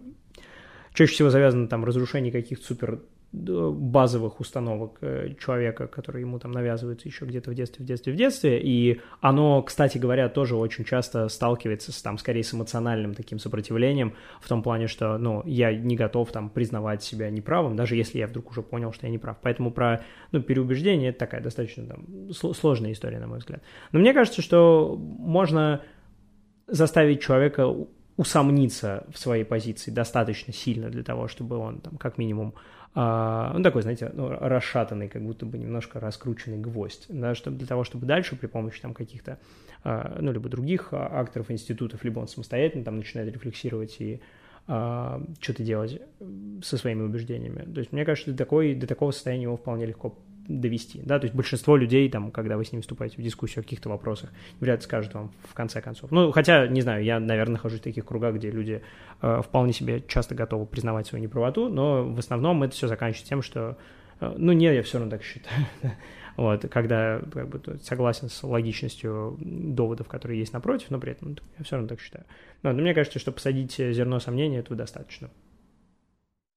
A: чаще всего завязана там разрушение каких-то супер базовых установок э, человека, которые ему там навязываются еще где-то в детстве, в детстве, в детстве, и оно, кстати говоря, тоже очень часто сталкивается с, там, скорее с эмоциональным таким сопротивлением, в том плане, что, ну, я не готов там признавать себя неправым, даже если я вдруг уже понял, что я не прав. Поэтому про, ну, переубеждение это такая достаточно там сложная история, на мой взгляд. Но мне кажется, что можно заставить человека усомниться в своей позиции достаточно сильно для того, чтобы он там как минимум ну, такой, знаете, ну, расшатанный, как будто бы немножко раскрученный гвоздь, да, чтобы для того, чтобы дальше при помощи там каких-то, а, ну, либо других акторов институтов, либо он самостоятельно там начинает рефлексировать и а, что-то делать со своими убеждениями. То есть, мне кажется, до, такой, до такого состояния его вполне легко довести, да, то есть большинство людей, там, когда вы с ним вступаете в дискуссию о каких-то вопросах, вряд ли скажут вам в конце концов. Ну, хотя, не знаю, я, наверное, нахожусь в таких кругах, где люди э, вполне себе часто готовы признавать свою неправоту, но в основном это все заканчивается тем, что, э, ну, нет, я все равно так считаю. Вот, когда как бы, согласен с логичностью доводов, которые есть напротив, но при этом я все равно так считаю. Но, но мне кажется, что посадить зерно сомнения этого достаточно.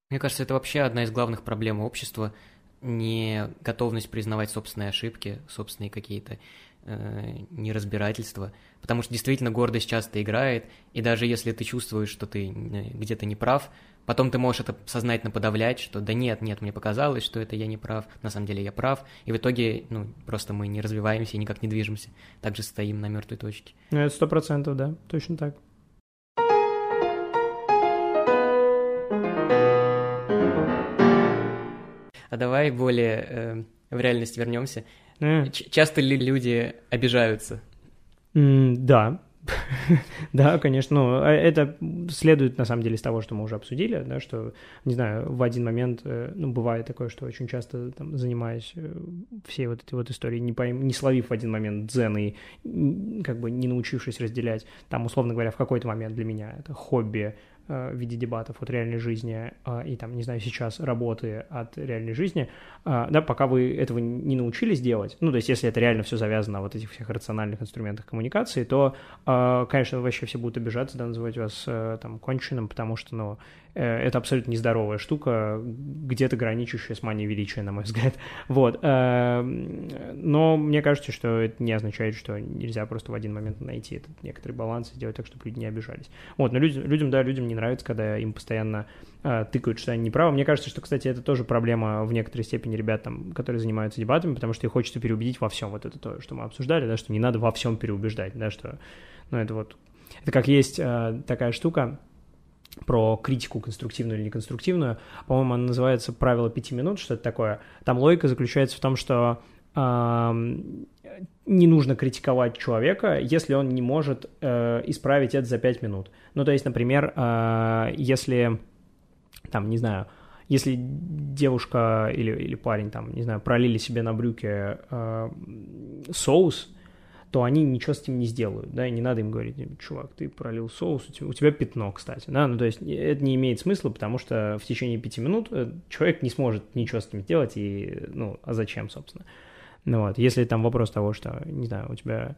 C: Мне кажется, это вообще одна из главных проблем общества – не готовность признавать собственные ошибки, собственные какие-то э, неразбирательство, потому что действительно гордость часто играет, и даже если ты чувствуешь, что ты э, где-то не прав, потом ты можешь это сознательно подавлять, что да нет, нет, мне показалось, что это я не прав, на самом деле я прав, и в итоге, ну, просто мы не развиваемся и никак не движемся, также стоим на мертвой точке.
A: Ну, это сто процентов, да, точно так.
C: А давай более э, в реальность вернемся. Mm. Часто ли люди обижаются?
A: Mm, да, да, конечно, ну, а это следует, на самом деле, из того, что мы уже обсудили, да, что, не знаю, в один момент, э, ну, бывает такое, что очень часто, там, занимаясь э, всей вот этой вот историей, не, пойм, не словив в один момент дзен и как бы не научившись разделять, там, условно говоря, в какой-то момент для меня это хобби, в виде дебатов от реальной жизни э, и там, не знаю, сейчас работы от реальной жизни, э, да, пока вы этого не научились делать, ну, то есть если это реально все завязано на вот этих всех рациональных инструментах коммуникации, то, конечно, вообще все будут обижаться, да, называть вас там конченым, потому что, ну, Э, это абсолютно нездоровая штука, где-то граничащая с манией величия, на мой взгляд. Вот. Э, но мне кажется, что это не означает, что нельзя просто в один момент найти этот некоторый баланс и сделать так, чтобы люди не обижались. Вот, но людям, людям да, людям не нравится, когда им постоянно э, тыкают, что они неправы. Мне кажется, что, кстати, это тоже проблема в некоторой степени ребят, там, которые занимаются дебатами, потому что их хочется переубедить во всем. Вот это то, что мы обсуждали, да, что не надо во всем переубеждать, да, что, ну, это вот, это как есть такая штука, про критику конструктивную или неконструктивную. По-моему, она называется «Правило пяти минут», что-то такое. Там логика заключается в том, что не нужно критиковать человека, если он не может э, исправить это за пять минут. Ну, то есть, например, э, если, там, не знаю, если девушка или, или парень, там, не знаю, пролили себе на брюки э, соус, то они ничего с этим не сделают, да, и не надо им говорить, чувак, ты пролил соус, у тебя, у тебя пятно, кстати, да, ну, то есть это не имеет смысла, потому что в течение пяти минут э, человек не сможет ничего с этим сделать, и, ну, а зачем, собственно, ну, вот, если там вопрос того, что, не знаю, у тебя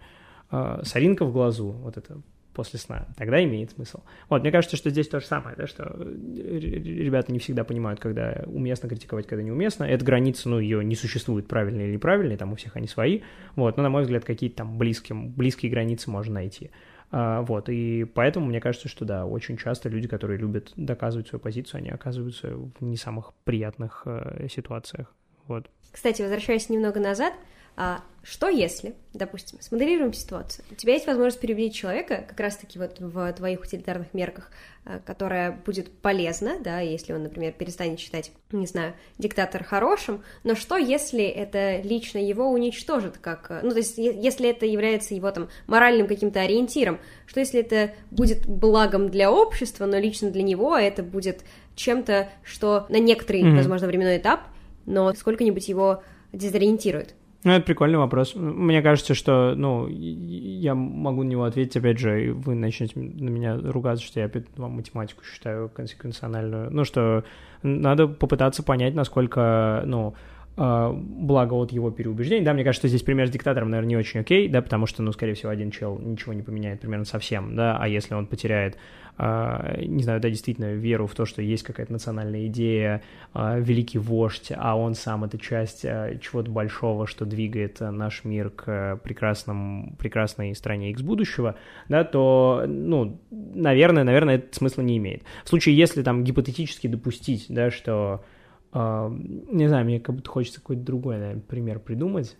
A: э, соринка в глазу, вот это после сна, тогда имеет смысл. Вот, мне кажется, что здесь то же самое, да, что ребята не всегда понимают, когда уместно критиковать, когда неуместно. Эта граница, ну, ее не существует правильно или неправильно, там у всех они свои, вот, но, на мой взгляд, какие-то там близкие, близкие границы можно найти. А, вот, и поэтому мне кажется, что да, очень часто люди, которые любят доказывать свою позицию, они оказываются в не самых приятных э, ситуациях, вот.
B: Кстати, возвращаясь немного назад, а что если, допустим, смоделируем ситуацию, у тебя есть возможность переубедить человека, как раз-таки вот в твоих утилитарных мерках, а, которая будет полезна, да, если он, например, перестанет считать, не знаю, диктатор хорошим, но что если это лично его уничтожит, как, ну, то есть если это является его там моральным каким-то ориентиром, что если это будет благом для общества, но лично для него это будет чем-то, что на некоторый, mm-hmm. возможно, временной этап, но сколько-нибудь его дезориентирует.
A: Ну, это прикольный вопрос. Мне кажется, что, ну, я могу на него ответить, опять же, и вы начнете на меня ругаться, что я опять вам математику считаю консеквенциональную. Ну, что надо попытаться понять, насколько, ну, благо от его переубеждений. Да, мне кажется, что здесь пример с диктатором, наверное, не очень окей, да, потому что, ну, скорее всего, один чел ничего не поменяет примерно совсем, да, а если он потеряет, э, не знаю, да, действительно, веру в то, что есть какая-то национальная идея, э, великий вождь, а он сам это часть чего-то большого, что двигает наш мир к прекрасным, прекрасной стране X будущего, да, то, ну, наверное, наверное, это смысла не имеет. В случае, если там гипотетически допустить, да, что не знаю, мне как будто хочется какой-то другой, наверное, пример придумать.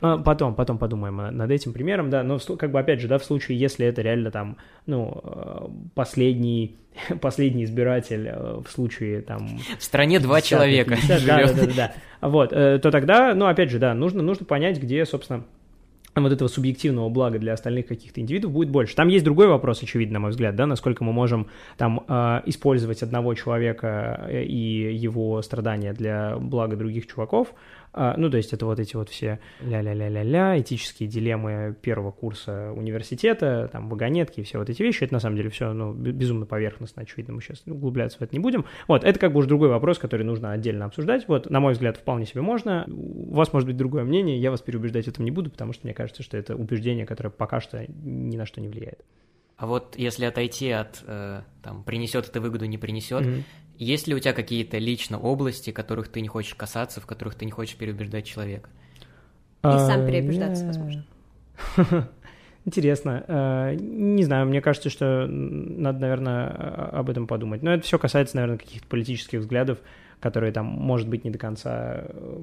A: Uh, потом, потом подумаем над этим примером, да, но как бы опять же, да, в случае, если это реально там, ну, э, последний, последний избиратель э, в случае там...
C: В стране два человека
A: 50, да, да, да, да, да, вот, э, то тогда, ну, опять же, да, нужно, нужно понять, где, собственно, вот этого субъективного блага для остальных каких-то индивидов будет больше. Там есть другой вопрос, очевидно, на мой взгляд, да, насколько мы можем там э, использовать одного человека э, и его страдания для блага других чуваков, ну, то есть это вот эти вот все ля-ля-ля-ля-ля, этические дилеммы первого курса университета, там, вагонетки и все вот эти вещи, это на самом деле все, ну, безумно поверхностно, очевидно, мы сейчас углубляться в это не будем. Вот, это как бы уже другой вопрос, который нужно отдельно обсуждать. Вот, на мой взгляд, вполне себе можно. У вас может быть другое мнение, я вас переубеждать в этом не буду, потому что мне кажется, что это убеждение, которое пока что ни на что не влияет.
C: А вот если отойти от, э, там, принесет это выгоду, не принесет, mm-hmm. Есть ли у тебя какие-то лично области, которых ты не хочешь касаться, в которых ты не хочешь переубеждать человека?
B: И сам а, переубеждаться, возможно.
A: Интересно. Э, не знаю, мне кажется, что надо, наверное, об этом подумать. Но это все касается, наверное, каких-то политических взглядов, которые там, может быть, не до конца э,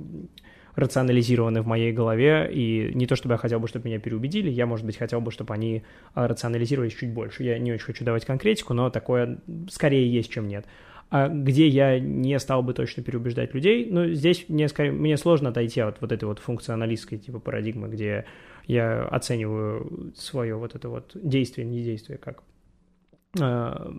A: рационализированы в моей голове, и не то чтобы я хотел бы, чтобы меня переубедили, я, может быть, хотел бы, чтобы они э, рационализировались чуть больше. Я не очень хочу давать конкретику, но такое скорее есть, чем нет. А где я не стал бы точно переубеждать людей, ну, здесь мне, скорее, мне сложно отойти от вот этой вот функционалистской типа парадигмы, где я оцениваю свое вот это вот действие, не действие, как э,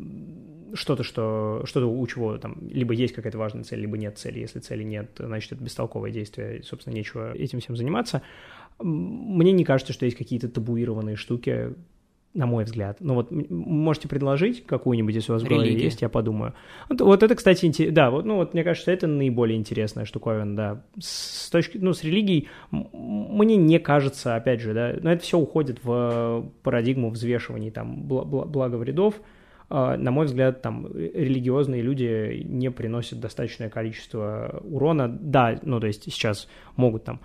A: что-то, что, что-то у чего там либо есть какая-то важная цель, либо нет цели. Если цели нет, значит, это бестолковое действие, и, собственно, нечего этим всем заниматься. Мне не кажется, что есть какие-то табуированные штуки, на мой взгляд. Ну вот можете предложить какую-нибудь, если у вас в голове есть, я подумаю. Вот, вот это, кстати, интерес... да, вот, ну вот мне кажется, это наиболее интересная штуковина, да. С точки, ну, с религией мне не кажется, опять же, да, но это все уходит в парадигму взвешивания там благо вредов. А, на мой взгляд, там религиозные люди не приносят достаточное количество урона. Да, ну то есть сейчас могут там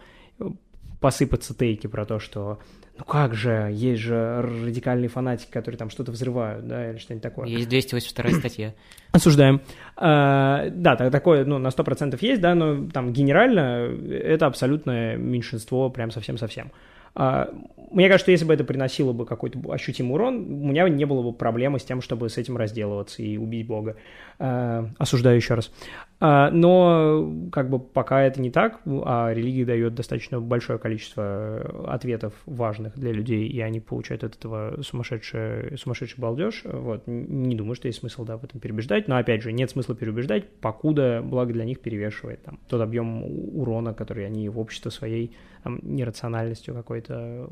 A: посыпаться тейки про то, что ну как же, есть же радикальные фанатики, которые там что-то взрывают, да, или что-нибудь такое.
C: Есть 282 статья.
A: Осуждаем. А, да, такое, ну, на 100% есть, да, но там генерально это абсолютное меньшинство, прям совсем-совсем. А, мне кажется, что если бы это приносило бы какой-то ощутимый урон, у меня не было бы проблемы с тем, чтобы с этим разделываться и убить Бога. А, осуждаю еще раз. А, но как бы пока это не так, а религия дает достаточно большое количество ответов важных для людей, и они получают от этого сумасшедший, сумасшедший балдеж. Вот. Не думаю, что есть смысл да, в этом переубеждать, но опять же, нет смысла переубеждать, покуда благо для них перевешивает там, тот объем урона, который они в общество своей нерациональностью какой-то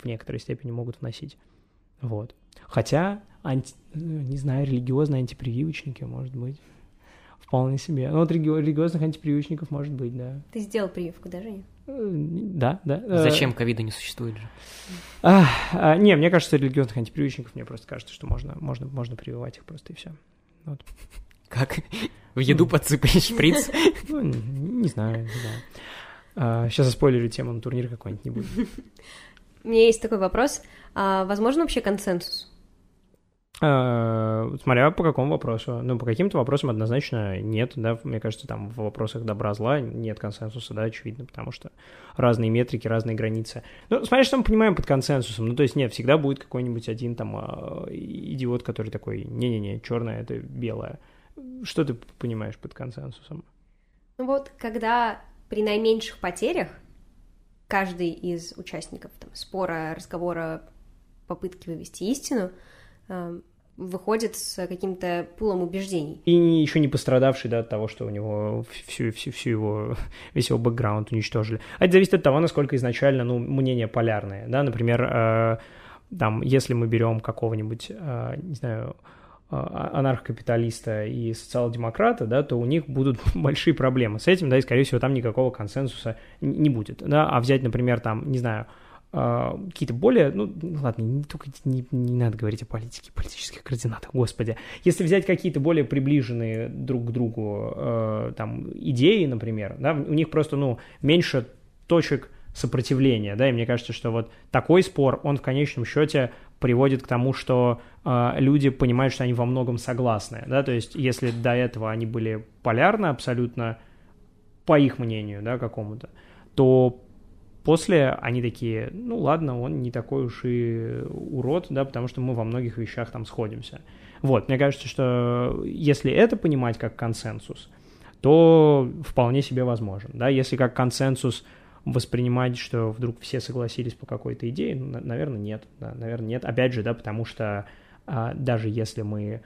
A: в некоторой степени могут вносить. Вот. Хотя, анти, не знаю, религиозные антипрививочники, может быть. Вполне себе. Ну, вот религиозных антипрививочников может быть, да.
B: Ты сделал прививку, да, Женя?
A: Э, да, да.
C: Зачем ковида не существует же?
A: А, а, не, мне кажется, религиозных антипрививочников, мне просто кажется, что можно, можно, можно прививать их просто и все. Вот.
C: Как? В еду подсыпаешь шприц?
A: Ну, не знаю, не знаю. А, сейчас заспойлерю тему на турнир какой-нибудь не будет.
B: У меня есть такой вопрос. А, возможно вообще консенсус?
A: А, смотря по какому вопросу. Ну, по каким-то вопросам однозначно нет, да, мне кажется, там в вопросах добра-зла нет консенсуса, да, очевидно, потому что разные метрики, разные границы. Ну, смотря, что мы понимаем под консенсусом. Ну, то есть, нет, всегда будет какой-нибудь один там а, идиот, который такой, не-не-не, черное это белое. Что ты понимаешь под консенсусом?
B: Ну вот, когда при наименьших потерях каждый из участников там, спора, разговора, попытки вывести истину э, выходит с каким-то пулом убеждений.
A: И еще не пострадавший да, от того, что у него всю, всю, всю его, весь его бэкграунд уничтожили. А это зависит от того, насколько изначально ну, мнения полярные. Да? Например, э, там, если мы берем какого-нибудь, э, не знаю, анархокапиталиста и социал-демократа, да, то у них будут большие проблемы с этим, да, и, скорее всего, там никакого консенсуса не будет, да, а взять, например, там, не знаю, а, какие-то более, ну, ладно, не, только не, не надо говорить о политике, политических координатах, господи. Если взять какие-то более приближенные друг к другу э, там идеи, например, да, у них просто, ну, меньше точек сопротивления, да, и мне кажется, что вот такой спор, он в конечном счете приводит к тому, что э, люди понимают, что они во многом согласны, да, то есть если до этого они были полярны абсолютно, по их мнению, да, какому-то, то после они такие, ну ладно, он не такой уж и урод, да, потому что мы во многих вещах там сходимся. Вот, мне кажется, что если это понимать как консенсус, то вполне себе возможен, да, если как консенсус воспринимать, что вдруг все согласились по какой-то идее, ну, наверное, нет. Да, наверное, нет. Опять же, да, потому что а, даже если мы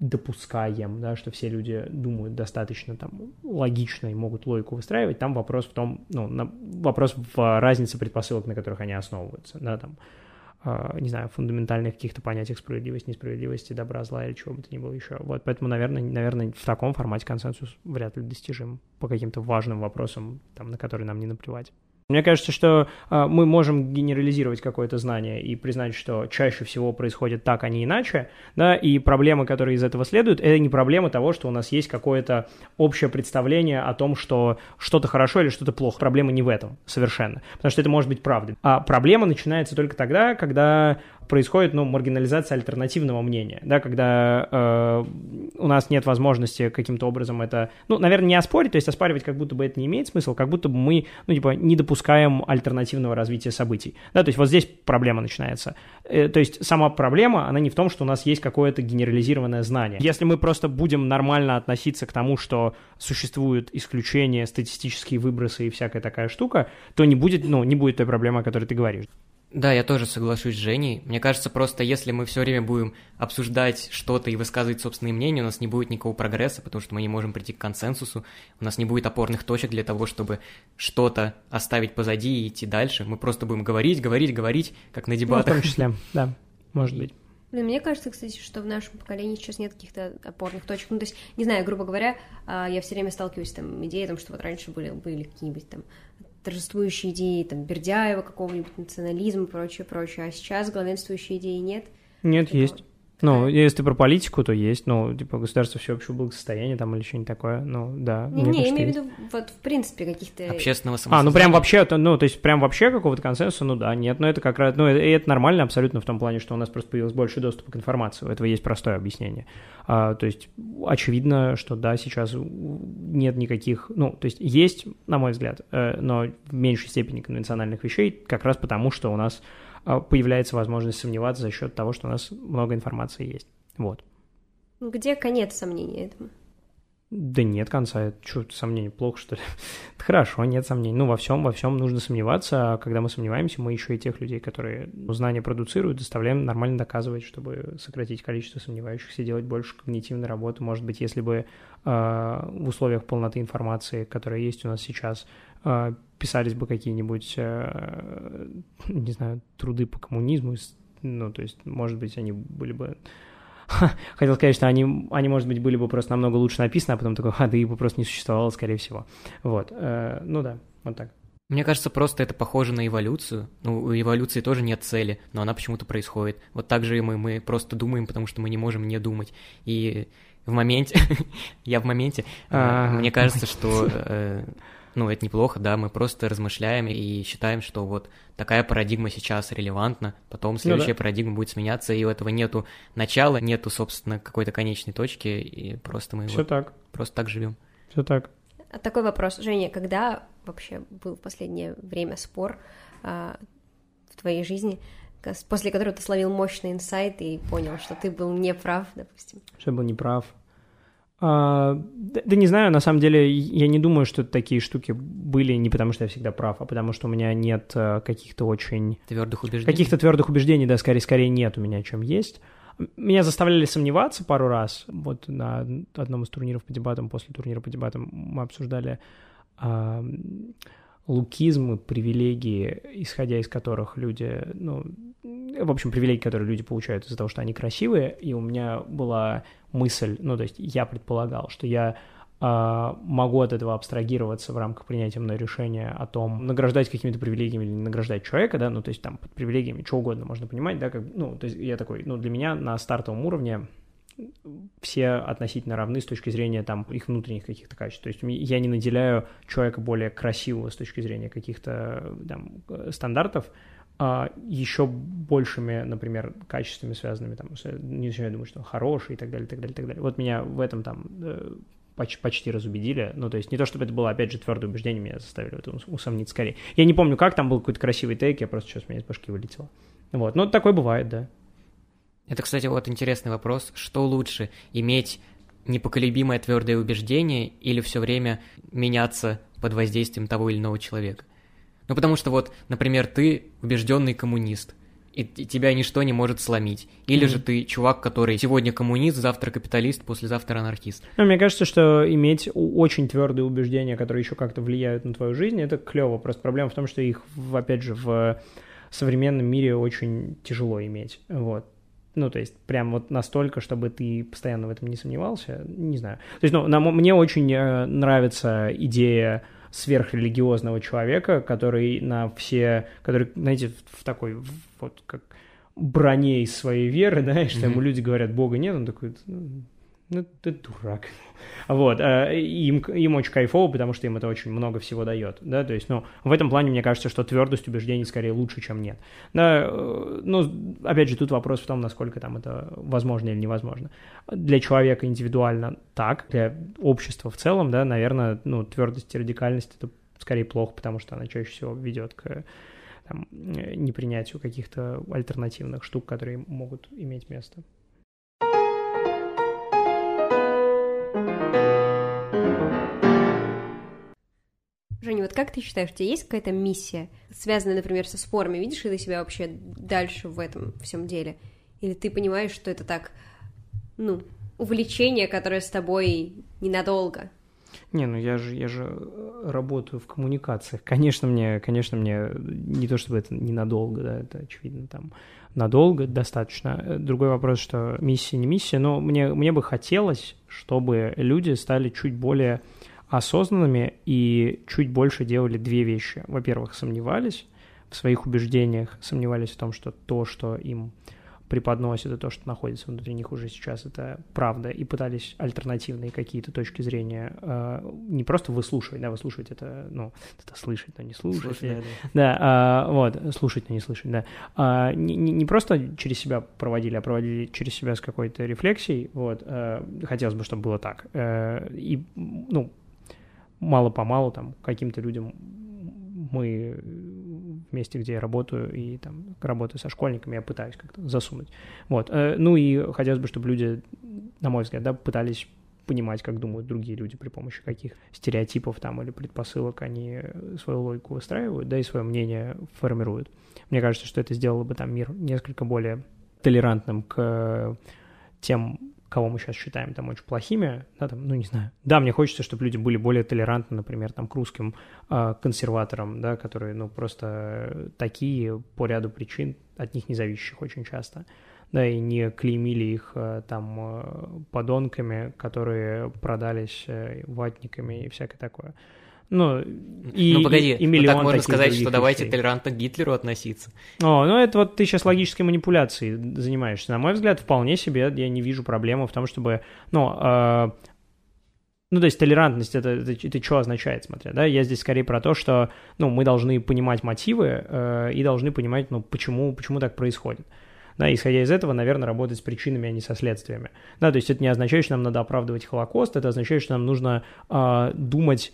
A: допускаем, да, что все люди думают достаточно там логично и могут логику выстраивать, там вопрос в том, ну, на, вопрос в разнице предпосылок, на которых они основываются, да, там, не знаю, фундаментальных каких-то понятиях справедливости, несправедливости, добра, зла или чего бы то ни было еще. Вот, поэтому, наверное, наверное, в таком формате консенсус вряд ли достижим по каким-то важным вопросам, там, на которые нам не наплевать. Мне кажется, что э, мы можем генерализировать какое-то знание и признать, что чаще всего происходит так, а не иначе, да, и проблемы, которые из этого следуют, это не проблема того, что у нас есть какое-то общее представление о том, что что-то хорошо или что-то плохо. Проблема не в этом совершенно, потому что это может быть правдой. А проблема начинается только тогда, когда происходит, ну, маргинализация альтернативного мнения, да, когда э, у нас нет возможности каким-то образом это, ну, наверное, не оспорить, то есть оспаривать как будто бы это не имеет смысла, как будто бы мы, ну, типа, не допускаем альтернативного развития событий, да, то есть вот здесь проблема начинается. Э, то есть сама проблема, она не в том, что у нас есть какое-то генерализированное знание. Если мы просто будем нормально относиться к тому, что существуют исключения, статистические выбросы и всякая такая штука, то не будет, ну, не будет той проблемы, о которой ты говоришь.
C: Да, я тоже соглашусь с Женей. Мне кажется, просто если мы все время будем обсуждать что-то и высказывать собственные мнения, у нас не будет никакого прогресса, потому что мы не можем прийти к консенсусу, у нас не будет опорных точек для того, чтобы что-то оставить позади и идти дальше. Мы просто будем говорить, говорить, говорить, как на дебатах.
A: Ну, в том числе, да, может быть.
B: Ну, мне кажется, кстати, что в нашем поколении сейчас нет каких-то опорных точек. Ну, то есть, не знаю, грубо говоря, а, я все время сталкиваюсь с там идеей, что вот раньше были, были какие-нибудь там торжествующие идеи там Бердяева, какого-нибудь национализма, прочее, прочее, а сейчас главенствующей идеи нет.
A: Нет, типа, есть. Ну, если про политику, то есть, ну, типа, государство всеобщего благосостояния там или что-нибудь такое, ну, да.
B: Не, не, я имею в виду, вот, в принципе, каких-то...
C: Общественного
A: самосознания. А, ну, прям вообще, ну, то есть, прям вообще какого-то консенсуса, ну, да, нет, но это как раз, ну, это, это нормально абсолютно в том плане, что у нас просто появилось больше доступа к информации, у этого есть простое объяснение. А, то есть, очевидно, что, да, сейчас нет никаких, ну, то есть, есть, на мой взгляд, э, но в меньшей степени конвенциональных вещей, как раз потому, что у нас появляется возможность сомневаться за счет того, что у нас много информации есть. Вот.
B: Где конец сомнения этому?
A: Да нет конца, что сомнений плохо, что ли? Хорошо, нет сомнений. Ну, во всем, во всем нужно сомневаться, а когда мы сомневаемся, мы еще и тех людей, которые знания продуцируют, заставляем нормально доказывать, чтобы сократить количество сомневающихся, делать больше когнитивной работы. Может быть, если бы э, в условиях полноты информации, которая есть у нас сейчас, писались бы какие-нибудь, э, не знаю, труды по коммунизму, ну, то есть, может быть, они были бы... Хотел сказать, что они, они, может быть, были бы просто намного лучше написаны, а потом такой, а, да их бы просто не существовало, скорее всего. Вот, э, ну да, вот так.
C: Мне кажется, просто это похоже на эволюцию. Ну, у эволюции тоже нет цели, но она почему-то происходит. Вот так же и мы, мы просто думаем, потому что мы не можем не думать. И в моменте, я в моменте, э, мне кажется, что ну, это неплохо, да, мы просто размышляем и считаем, что вот такая парадигма сейчас релевантна, потом следующая ну, да. парадигма будет сменяться, и у этого нету начала, нету, собственно, какой-то конечной точки, и просто мы
A: Все вот так.
C: просто так живем.
A: Все так.
B: А такой вопрос, Женя, когда вообще был в последнее время спор а, в твоей жизни, после которого ты словил мощный инсайт и понял, что ты был неправ, допустим?
A: Что я был неправ. А, да, да не знаю, на самом деле я не думаю, что такие штуки были не потому, что я всегда прав, а потому что у меня нет э, каких-то очень...
C: Твердых убеждений?
A: Каких-то твердых убеждений, да, скорее, скорее нет у меня, чем есть. Меня заставляли сомневаться пару раз. Вот на одном из турниров по дебатам, после турнира по дебатам мы обсуждали а, лукизм и привилегии, исходя из которых люди, ну, в общем, привилегии, которые люди получают из-за того, что они красивые, и у меня была мысль, ну, то есть я предполагал, что я э, могу от этого абстрагироваться в рамках принятия мной решения о том, награждать какими-то привилегиями или не награждать человека, да, ну, то есть там под привилегиями что угодно можно понимать, да, как, ну, то есть я такой, ну, для меня на стартовом уровне все относительно равны с точки зрения там их внутренних каких-то качеств. То есть я не наделяю человека более красивого с точки зрения каких-то там стандартов, а, еще большими, например, качествами, связанными там, не начинаю думать, что он хороший и так далее, так далее, так далее. Вот меня в этом там э, почти, почти разубедили. Ну, то есть не то, чтобы это было, опять же, твердое убеждение, меня заставили в этом усомниться скорее. Я не помню, как там был какой-то красивый тейк, я просто сейчас меня из башки вылетело. Вот, ну, такое бывает, да.
C: Это, кстати, вот интересный вопрос. Что лучше, иметь непоколебимое твердое убеждение или все время меняться под воздействием того или иного человека? Ну, потому что вот, например, ты убежденный коммунист, и тебя ничто не может сломить. Или mm-hmm. же ты чувак, который сегодня коммунист, завтра капиталист, послезавтра анархист.
A: Ну, мне кажется, что иметь очень твердые убеждения, которые еще как-то влияют на твою жизнь, это клево. Просто проблема в том, что их, опять же, в современном мире очень тяжело иметь. Вот. Ну, то есть, прям вот настолько, чтобы ты постоянно в этом не сомневался, не знаю. То есть, ну, нам, мне очень э, нравится идея сверхрелигиозного человека, который на все, который, знаете, в такой, вот как броне из своей веры, да, и что mm-hmm. ему люди говорят, Бога нет, он такой, ну, ты дурак. Вот, э, им, им очень кайфово, потому что им это очень много всего дает, да, то есть, ну, в этом плане мне кажется, что твердость убеждений скорее лучше, чем нет. Да, э, ну, опять же, тут вопрос в том, насколько там это возможно или невозможно. Для человека индивидуально так, для общества в целом, да, наверное, ну, твердость и радикальность это скорее плохо, потому что она чаще всего ведет к там, э, непринятию каких-то альтернативных штук, которые могут иметь место.
B: Женя, вот как ты считаешь, у тебя есть какая-то миссия, связанная, например, со спорами? Видишь ли ты себя вообще дальше в этом всем деле? Или ты понимаешь, что это так, ну, увлечение, которое с тобой ненадолго?
A: Не, ну я же, я же э, работаю в коммуникациях. Конечно, мне, конечно, мне не то чтобы это ненадолго, да, это очевидно там надолго достаточно. Другой вопрос, что миссия не миссия, но мне, мне бы хотелось, чтобы люди стали чуть более осознанными и чуть больше делали две вещи. Во-первых, сомневались в своих убеждениях, сомневались в том, что то, что им преподносят, и то, что находится внутри них уже сейчас, это правда, и пытались альтернативные какие-то точки зрения э, не просто выслушивать, да, выслушивать это, ну, это слышать, но не слушать. Слушать, да, да. да э, вот, слушать, но не слышать, да. Э, не, не просто через себя проводили, а проводили через себя с какой-то рефлексией, вот, э, хотелось бы, чтобы было так. Э, и, ну, мало-помалу там каким-то людям мы месте, где я работаю, и там работаю со школьниками, я пытаюсь как-то засунуть. Вот. Э, ну и хотелось бы, чтобы люди, на мой взгляд, да, пытались понимать, как думают другие люди, при помощи каких стереотипов там или предпосылок они свою логику выстраивают, да, и свое мнение формируют. Мне кажется, что это сделало бы там мир несколько более толерантным к тем кого мы сейчас считаем там очень плохими, да, там, ну, не знаю. Да, мне хочется, чтобы люди были более толерантны, например, там, к русским э, консерваторам, да, которые, ну, просто такие по ряду причин, от них независящих очень часто, да, и не клеймили их э, там э, подонками, которые продались э, ватниками и всякое такое. Ну, и,
C: ну погоди,
A: и, и миллион
C: ну, так можно сказать, что давайте
A: вещей.
C: толерантно к Гитлеру относиться.
A: О, ну это вот ты сейчас логической манипуляцией занимаешься. На мой взгляд, вполне себе я не вижу проблемы в том, чтобы, ну, э, ну, то есть толерантность это, это, это что означает, смотря, да? Я здесь скорее про то, что, ну, мы должны понимать мотивы э, и должны понимать, ну, почему, почему так происходит. Да, исходя из этого, наверное, работать с причинами, а не со следствиями. Да, то есть это не означает, что нам надо оправдывать Холокост, это означает, что нам нужно э, думать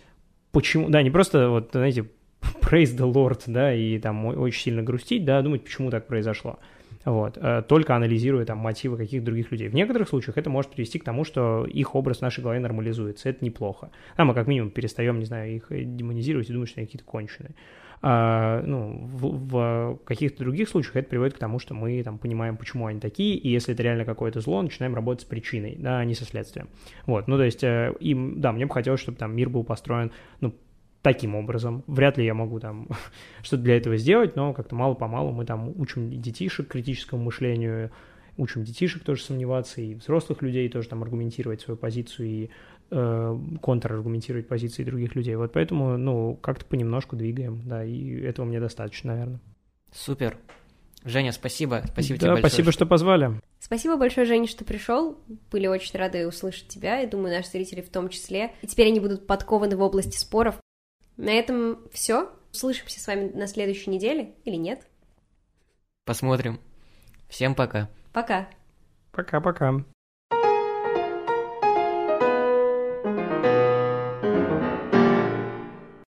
A: почему, да, не просто, вот, знаете, praise the Lord, да, и там очень сильно грустить, да, думать, почему так произошло. Вот, э, только анализируя там мотивы каких-то других людей. В некоторых случаях это может привести к тому, что их образ в нашей голове нормализуется. Это неплохо. А мы как минимум перестаем, не знаю, их демонизировать и думать, что они какие-то конченые. А, ну, в, в каких-то других случаях это приводит к тому, что мы там понимаем, почему они такие, и если это реально какое-то зло, начинаем работать с причиной, да, а не со следствием. Вот, ну, то есть, э, им, да, мне бы хотелось, чтобы там мир был построен, ну, таким образом. Вряд ли я могу там что-то для этого сделать, но как-то мало-помалу мы там учим детишек критическому мышлению, учим детишек тоже сомневаться, и взрослых людей тоже там аргументировать свою позицию и э, контраргументировать позиции других людей. Вот поэтому, ну, как-то понемножку двигаем, да, и этого мне достаточно, наверное.
C: Супер. Женя, спасибо. Спасибо
A: да,
C: тебе большое.
A: спасибо, что позвали.
B: Спасибо большое, Женя, что пришел. Были очень рады услышать тебя, и думаю, наши зрители в том числе. И теперь они будут подкованы в области споров. На этом все. Услышимся с вами на следующей неделе или нет?
C: Посмотрим. Всем пока.
B: Пока.
A: Пока-пока.